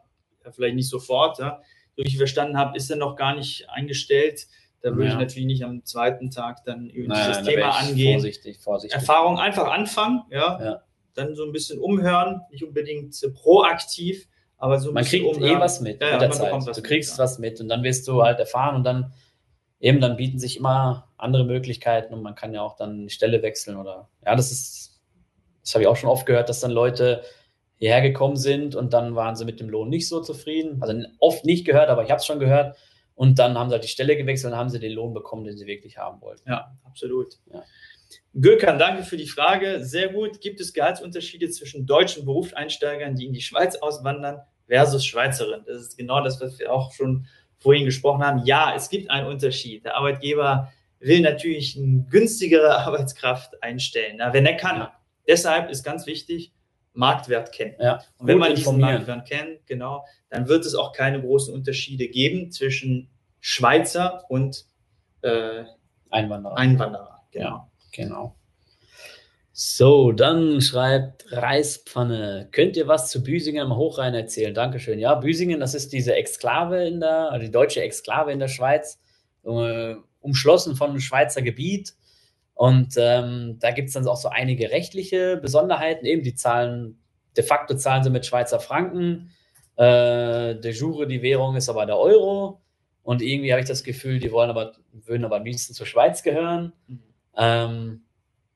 vielleicht nicht sofort, ja. so wie ich verstanden habe, ist er noch gar nicht eingestellt. Da würde ja. ich natürlich nicht am zweiten Tag dann über naja, dieses Thema angehen. Vorsichtig, vorsichtig. Erfahrung einfach anfangen, ja? ja. Dann so ein bisschen umhören, nicht unbedingt proaktiv, aber so ein man bisschen kriegt umhören. eh was mit ja, mit der Zeit. Du kriegst mit, was mit und dann wirst du halt erfahren und dann eben dann bieten sich immer andere Möglichkeiten und man kann ja auch dann die Stelle wechseln oder ja, das ist, das habe ich auch schon oft gehört, dass dann Leute hierher gekommen sind und dann waren sie mit dem Lohn nicht so zufrieden. Also oft nicht gehört, aber ich habe es schon gehört. Und dann haben sie halt die Stelle gewechselt und haben sie den Lohn bekommen, den sie wirklich haben wollten. Ja, absolut. Ja. Gökhan, danke für die Frage. Sehr gut. Gibt es Gehaltsunterschiede zwischen deutschen Berufseinsteigern, die in die Schweiz auswandern, versus Schweizerinnen? Das ist genau das, was wir auch schon vorhin gesprochen haben. Ja, es gibt einen Unterschied. Der Arbeitgeber will natürlich eine günstigere Arbeitskraft einstellen, wenn er kann. Ja. Deshalb ist ganz wichtig, Marktwert kennen. Ja, und wenn man diesen Marktwert kennt, genau, dann wird es auch keine großen Unterschiede geben zwischen Schweizer und äh, Einwanderer. Einwanderer. Genau. Ja, genau. So, dann schreibt Reispfanne. Könnt ihr was zu Büsingen am Hochrhein erzählen? Dankeschön. Ja, Büsingen, das ist diese Exklave in der, also die deutsche Exklave in der Schweiz, äh, umschlossen von einem Schweizer Gebiet. Und ähm, da gibt es dann auch so einige rechtliche Besonderheiten. Eben die zahlen, de facto zahlen sie mit Schweizer Franken. Äh, de jure die Währung ist aber der Euro. Und irgendwie habe ich das Gefühl, die wollen aber, würden aber am liebsten zur Schweiz gehören. Mhm. Ähm,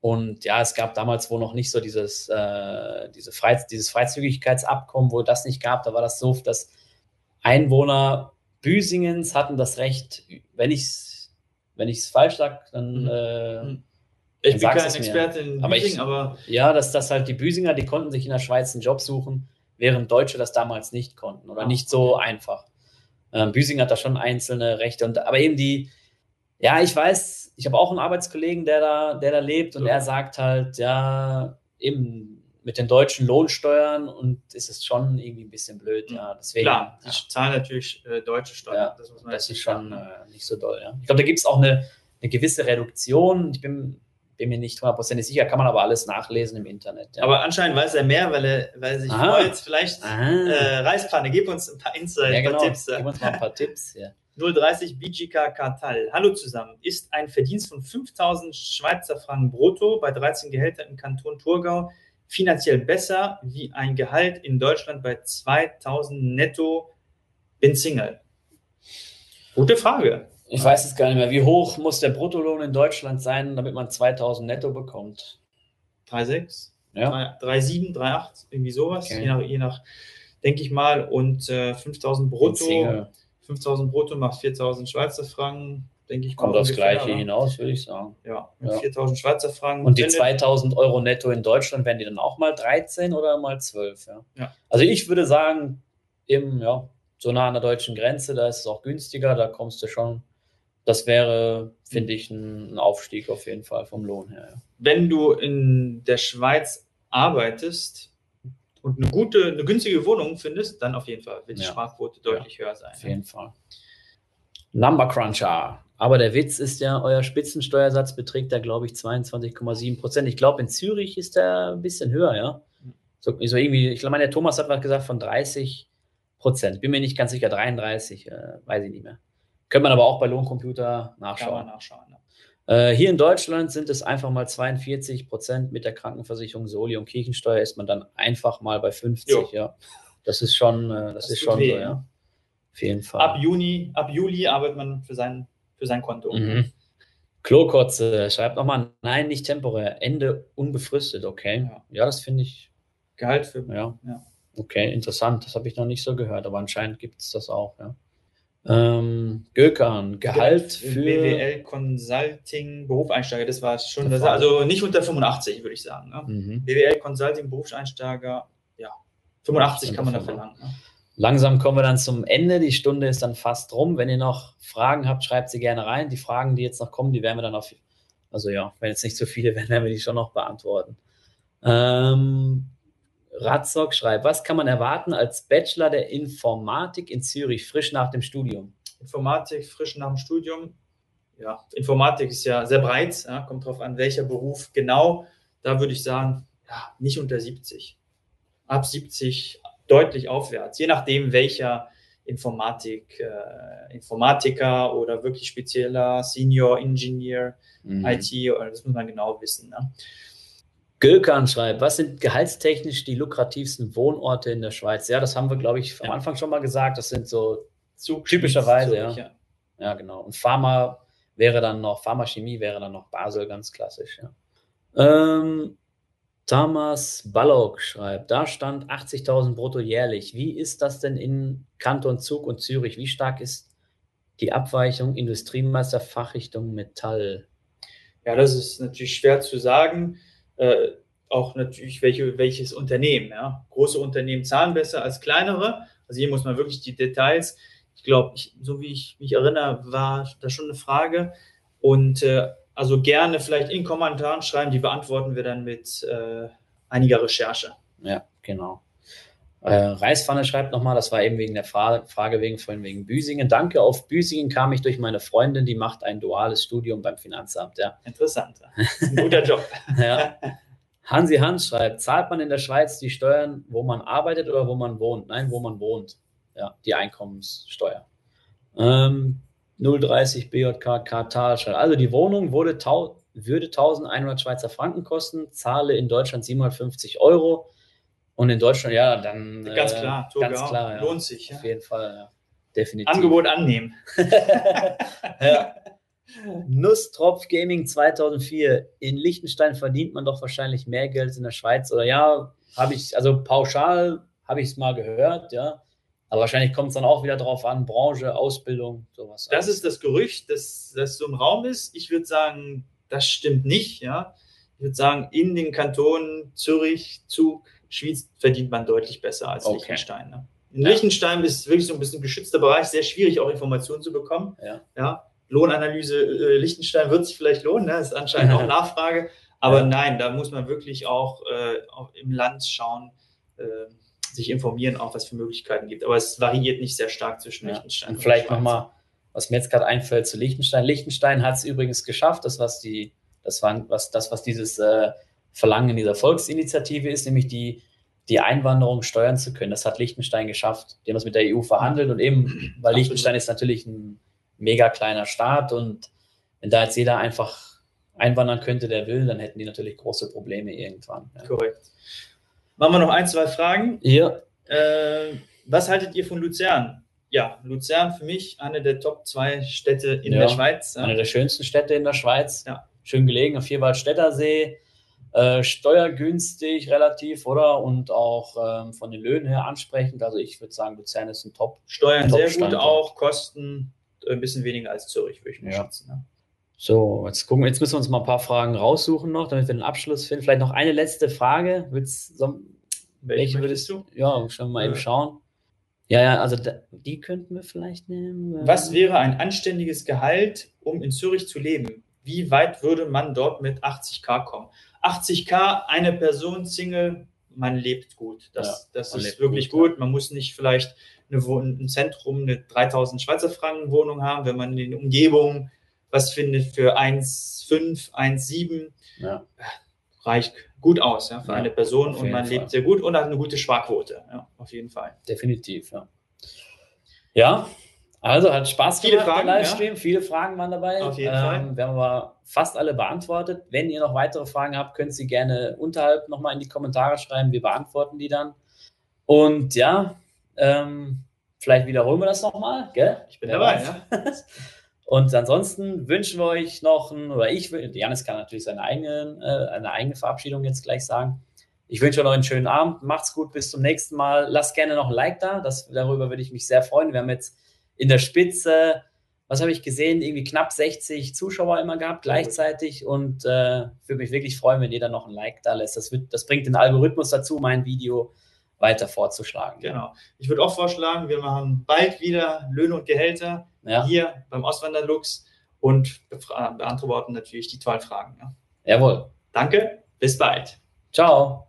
und ja, es gab damals wohl noch nicht so dieses, äh, diese Freiz dieses Freizügigkeitsabkommen, wo das nicht gab. Da war das so, dass Einwohner Büsingens hatten das Recht, wenn ich es wenn ich's falsch sage, dann mhm. äh, mhm. Ich bin kein Experte in Büsing, aber, aber, Ja, dass das halt die Büsinger, die konnten sich in der Schweiz einen Job suchen, während Deutsche das damals nicht konnten oder ah, nicht so okay. einfach. Ähm, Büsing hat da schon einzelne Rechte und aber eben die, ja, ich weiß, ich habe auch einen Arbeitskollegen, der da, der da lebt und so. er sagt halt, ja, eben mit den deutschen Lohnsteuern und ist es schon irgendwie ein bisschen blöd, ja. Deswegen, Klar, die ja. zahlen natürlich äh, deutsche Steuern. Ja, das, das ist schon äh, nicht so doll, ja. Ich glaube, da gibt es auch eine, eine gewisse Reduktion. Ich bin bin mir nicht hundertprozentig sicher, kann man aber alles nachlesen im Internet. Ja. Aber anscheinend weiß er mehr, weil er, weil er sich Aha. freut. Vielleicht äh, Reispfanne, gib uns ein paar Insights, ja, genau. ein paar Tipps. Gib uns mal ein paar Tipps. Ja. 030 BGK Kartal. Hallo zusammen. Ist ein Verdienst von 5000 Schweizer Franken brutto bei 13 Gehältern im Kanton Thurgau finanziell besser wie ein Gehalt in Deutschland bei 2000 netto bin Single? Gute Frage. Ich weiß es gar nicht mehr. Wie hoch muss der Bruttolohn in Deutschland sein, damit man 2000 netto bekommt? 3,6? Ja. 3,7, 3,8, irgendwie sowas. Okay. Je nach, je nach denke ich mal. Und äh, 5000 brutto. 5000 brutto macht 4000 Schweizer Franken. Denke ich, kommt aufs Gleiche oder? hinaus, würde ich sagen. Ja, ja. 4000 Schweizer Franken. Und die 2000 Euro netto in Deutschland, werden die dann auch mal 13 oder mal 12? Ja. ja. Also ich würde sagen, eben, ja, so nah an der deutschen Grenze, da ist es auch günstiger, da kommst du schon das wäre, finde ich, ein, Aufstieg auf jeden Fall vom Lohn her. Ja. Wenn du in der Schweiz arbeitest und eine gute, eine günstige Wohnung findest, dann auf jeden Fall wird die ja. Sprachquote deutlich ja, höher sein. Auf jeden Fall. Number Cruncher. Aber der Witz ist ja, euer Spitzensteuersatz beträgt da, glaube ich, 22,7 Prozent. Ich glaube, in Zürich ist der ein bisschen höher, ja. So, so irgendwie, ich glaube, der Thomas hat was gesagt von 30 Prozent. Bin mir nicht ganz sicher, 33, äh, weiß ich nicht mehr. Könnte man aber auch bei Lohncomputer nachschauen. nachschauen ja. äh, hier in Deutschland sind es einfach mal 42 Prozent mit der Krankenversicherung Soli und Kirchensteuer ist man dann einfach mal bei 50. Jo. Ja, das ist schon, äh, das, das, ist schon weh, so, ja. Auf jeden Fall. Ab Juni, ab Juli arbeitet man für sein, für sein Konto. Mhm. Klokotze schreibt nochmal, nein, nicht temporär, Ende unbefristet, okay. Ja, ja das finde ich. Gehalt für. Ja. ja. Okay, interessant. Das habe ich noch nicht so gehört, aber anscheinend gibt es das auch, ja. Ähm, Gökhan, Gehalt für BWL Consulting Berufseinsteiger, das war schon, das, also nicht unter 85, würde ich sagen. Ne? Mhm. BWL Consulting Berufseinsteiger, ja, 85 kann man da verlangen. Ne? Langsam kommen wir dann zum Ende. Die Stunde ist dann fast rum. Wenn ihr noch Fragen habt, schreibt sie gerne rein. Die Fragen, die jetzt noch kommen, die werden wir dann auf, also ja, wenn jetzt nicht zu viele werden, werden wir die schon noch beantworten. Ähm, Ratzok schreibt, was kann man erwarten als Bachelor der Informatik in Zürich, frisch nach dem Studium? Informatik, frisch nach dem Studium. Ja, Informatik ist ja sehr breit, ja, kommt darauf an, welcher Beruf genau. Da würde ich sagen, ja, nicht unter 70. Ab 70 deutlich aufwärts, je nachdem, welcher Informatik, äh, Informatiker oder wirklich spezieller Senior Engineer, mhm. IT, das muss man genau wissen. Ne? Gökan schreibt, was sind gehaltstechnisch die lukrativsten Wohnorte in der Schweiz? Ja, das haben wir, glaube ich, am ja. Anfang schon mal gesagt. Das sind so Zug, typischerweise, Zug, ja. ja. ja. genau. Und Pharma wäre dann noch, Pharmachemie wäre dann noch Basel, ganz klassisch, ja. Ähm, Thomas Ballock schreibt, da stand 80.000 brutto jährlich. Wie ist das denn in Kanton Zug und Zürich? Wie stark ist die Abweichung Industriemeister Fachrichtung Metall? Ja, das ist natürlich schwer zu sagen äh, auch natürlich welche, welches Unternehmen. Ja. Große Unternehmen zahlen besser als kleinere. Also hier muss man wirklich die Details. Ich glaube, so wie ich mich erinnere, war das schon eine Frage. Und äh, also gerne vielleicht in Kommentaren schreiben, die beantworten wir dann mit äh, einiger Recherche. Ja, genau. Äh, Reispfanne schreibt nochmal, das war eben wegen der Fra Frage wegen vorhin wegen Büsingen. Danke, auf Büsingen kam ich durch meine Freundin, die macht ein duales Studium beim Finanzamt. Ja. Interessant. Ein guter Job. ja. Hansi Hans schreibt, zahlt man in der Schweiz die Steuern, wo man arbeitet oder wo man wohnt? Nein, wo man wohnt. Ja, die Einkommenssteuer. Ähm, 030 BJK Katar schreibt, also die Wohnung wurde würde 1100 Schweizer Franken kosten, zahle in Deutschland 750 Euro und in Deutschland, ja, dann. Ganz äh, klar, äh, ganz klar ja. lohnt sich. Ja. Auf jeden Fall, ja. Definitiv. Angebot annehmen. ja. Nusstropf Gaming 2004. In Liechtenstein verdient man doch wahrscheinlich mehr Geld als in der Schweiz. Oder ja, habe ich, also pauschal habe ich es mal gehört, ja. Aber wahrscheinlich kommt es dann auch wieder drauf an, Branche, Ausbildung, sowas. Das ist das Gerücht, dass das so im Raum ist. Ich würde sagen, das stimmt nicht, ja. Ich würde sagen, in den Kantonen Zürich, Zug, Schwyz verdient man deutlich besser als okay. Liechtenstein. Ne? In ja. Liechtenstein ist wirklich so ein bisschen geschützter Bereich, sehr schwierig auch Informationen zu bekommen. Ja. ja. Lohnanalyse äh, Liechtenstein wird sich vielleicht lohnen, ne? ist anscheinend auch Nachfrage. Aber ja. nein, da muss man wirklich auch, äh, auch im Land schauen, äh, sich informieren, auch was für Möglichkeiten gibt. Aber es variiert nicht sehr stark zwischen. Liechtenstein und, und vielleicht nochmal, was mir jetzt gerade einfällt zu Liechtenstein. Liechtenstein hat es übrigens geschafft, das was die, das war was, das, was dieses äh, Verlangen dieser Volksinitiative ist, nämlich die, die Einwanderung steuern zu können. Das hat Liechtenstein geschafft. Die haben das mit der EU verhandelt und eben, weil Liechtenstein ist natürlich ein mega kleiner Staat und wenn da jetzt jeder einfach einwandern könnte, der will, dann hätten die natürlich große Probleme irgendwann. Ja. Korrekt. Machen wir noch ein, zwei Fragen. Ja. Äh, was haltet ihr von Luzern? Ja, Luzern für mich eine der Top zwei Städte in ja, der Schweiz. Ja. Eine der schönsten Städte in der Schweiz. Ja. Schön gelegen auf Vierwaldstätter See äh, steuergünstig relativ, oder? Und auch ähm, von den Löhnen her ansprechend. Also ich würde sagen, Luzern ist ein Top. Steuern Top sehr gut auch, Kosten ein bisschen weniger als Zürich, würde ich mal ja. schätzen. Ne? So, jetzt gucken, jetzt müssen wir uns mal ein paar Fragen raussuchen noch, damit wir den Abschluss finden. Vielleicht noch eine letzte Frage. Willst, so, welche, welche würdest du? Ja, schon mal ja. eben schauen. Ja, ja, also da, die könnten wir vielleicht nehmen. Was wäre ein anständiges Gehalt, um in Zürich zu leben? Wie weit würde man dort mit 80k kommen? 80k, eine Person, Single, man lebt gut. Das, ja, das ist wirklich gut, gut. Man muss nicht vielleicht eine, ein Zentrum, eine 3000 Schweizer Franken Wohnung haben, wenn man in der Umgebung was findet für 1,5, 1,7. Ja. Reicht gut aus ja, für ja, eine Person und man Fall. lebt sehr gut und hat eine gute Sparquote. Ja, auf jeden Fall. Definitiv, ja. Ja, also hat Spaß Viele gemacht, Fragen, der Livestream. Ja. Viele Fragen waren dabei. Auf jeden ähm, Fall. Wir haben aber fast alle beantwortet. Wenn ihr noch weitere Fragen habt, könnt ihr sie gerne unterhalb nochmal in die Kommentare schreiben. Wir beantworten die dann. Und ja, ähm, vielleicht wiederholen wir das nochmal, gell? Ich bin Wer dabei, ja. Und ansonsten wünschen wir euch noch, ein, oder ich, Janis kann natürlich seine eigene, äh, eine eigene Verabschiedung jetzt gleich sagen. Ich wünsche euch noch einen schönen Abend. Macht's gut, bis zum nächsten Mal. Lasst gerne noch ein Like da. Das, darüber würde ich mich sehr freuen. Wir haben jetzt in der Spitze, was habe ich gesehen, irgendwie knapp 60 Zuschauer immer gehabt gleichzeitig und äh, würde mich wirklich freuen, wenn jeder noch ein Like da lässt. Das, wird, das bringt den Algorithmus dazu, mein Video weiter vorzuschlagen. Genau. Ich würde auch vorschlagen, wir machen bald wieder Löhne und Gehälter ja. hier beim Auswanderlux und beantworten natürlich die Tollfragen. Ja. Jawohl. Danke, bis bald. Ciao.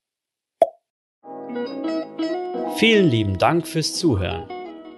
Vielen lieben Dank fürs Zuhören.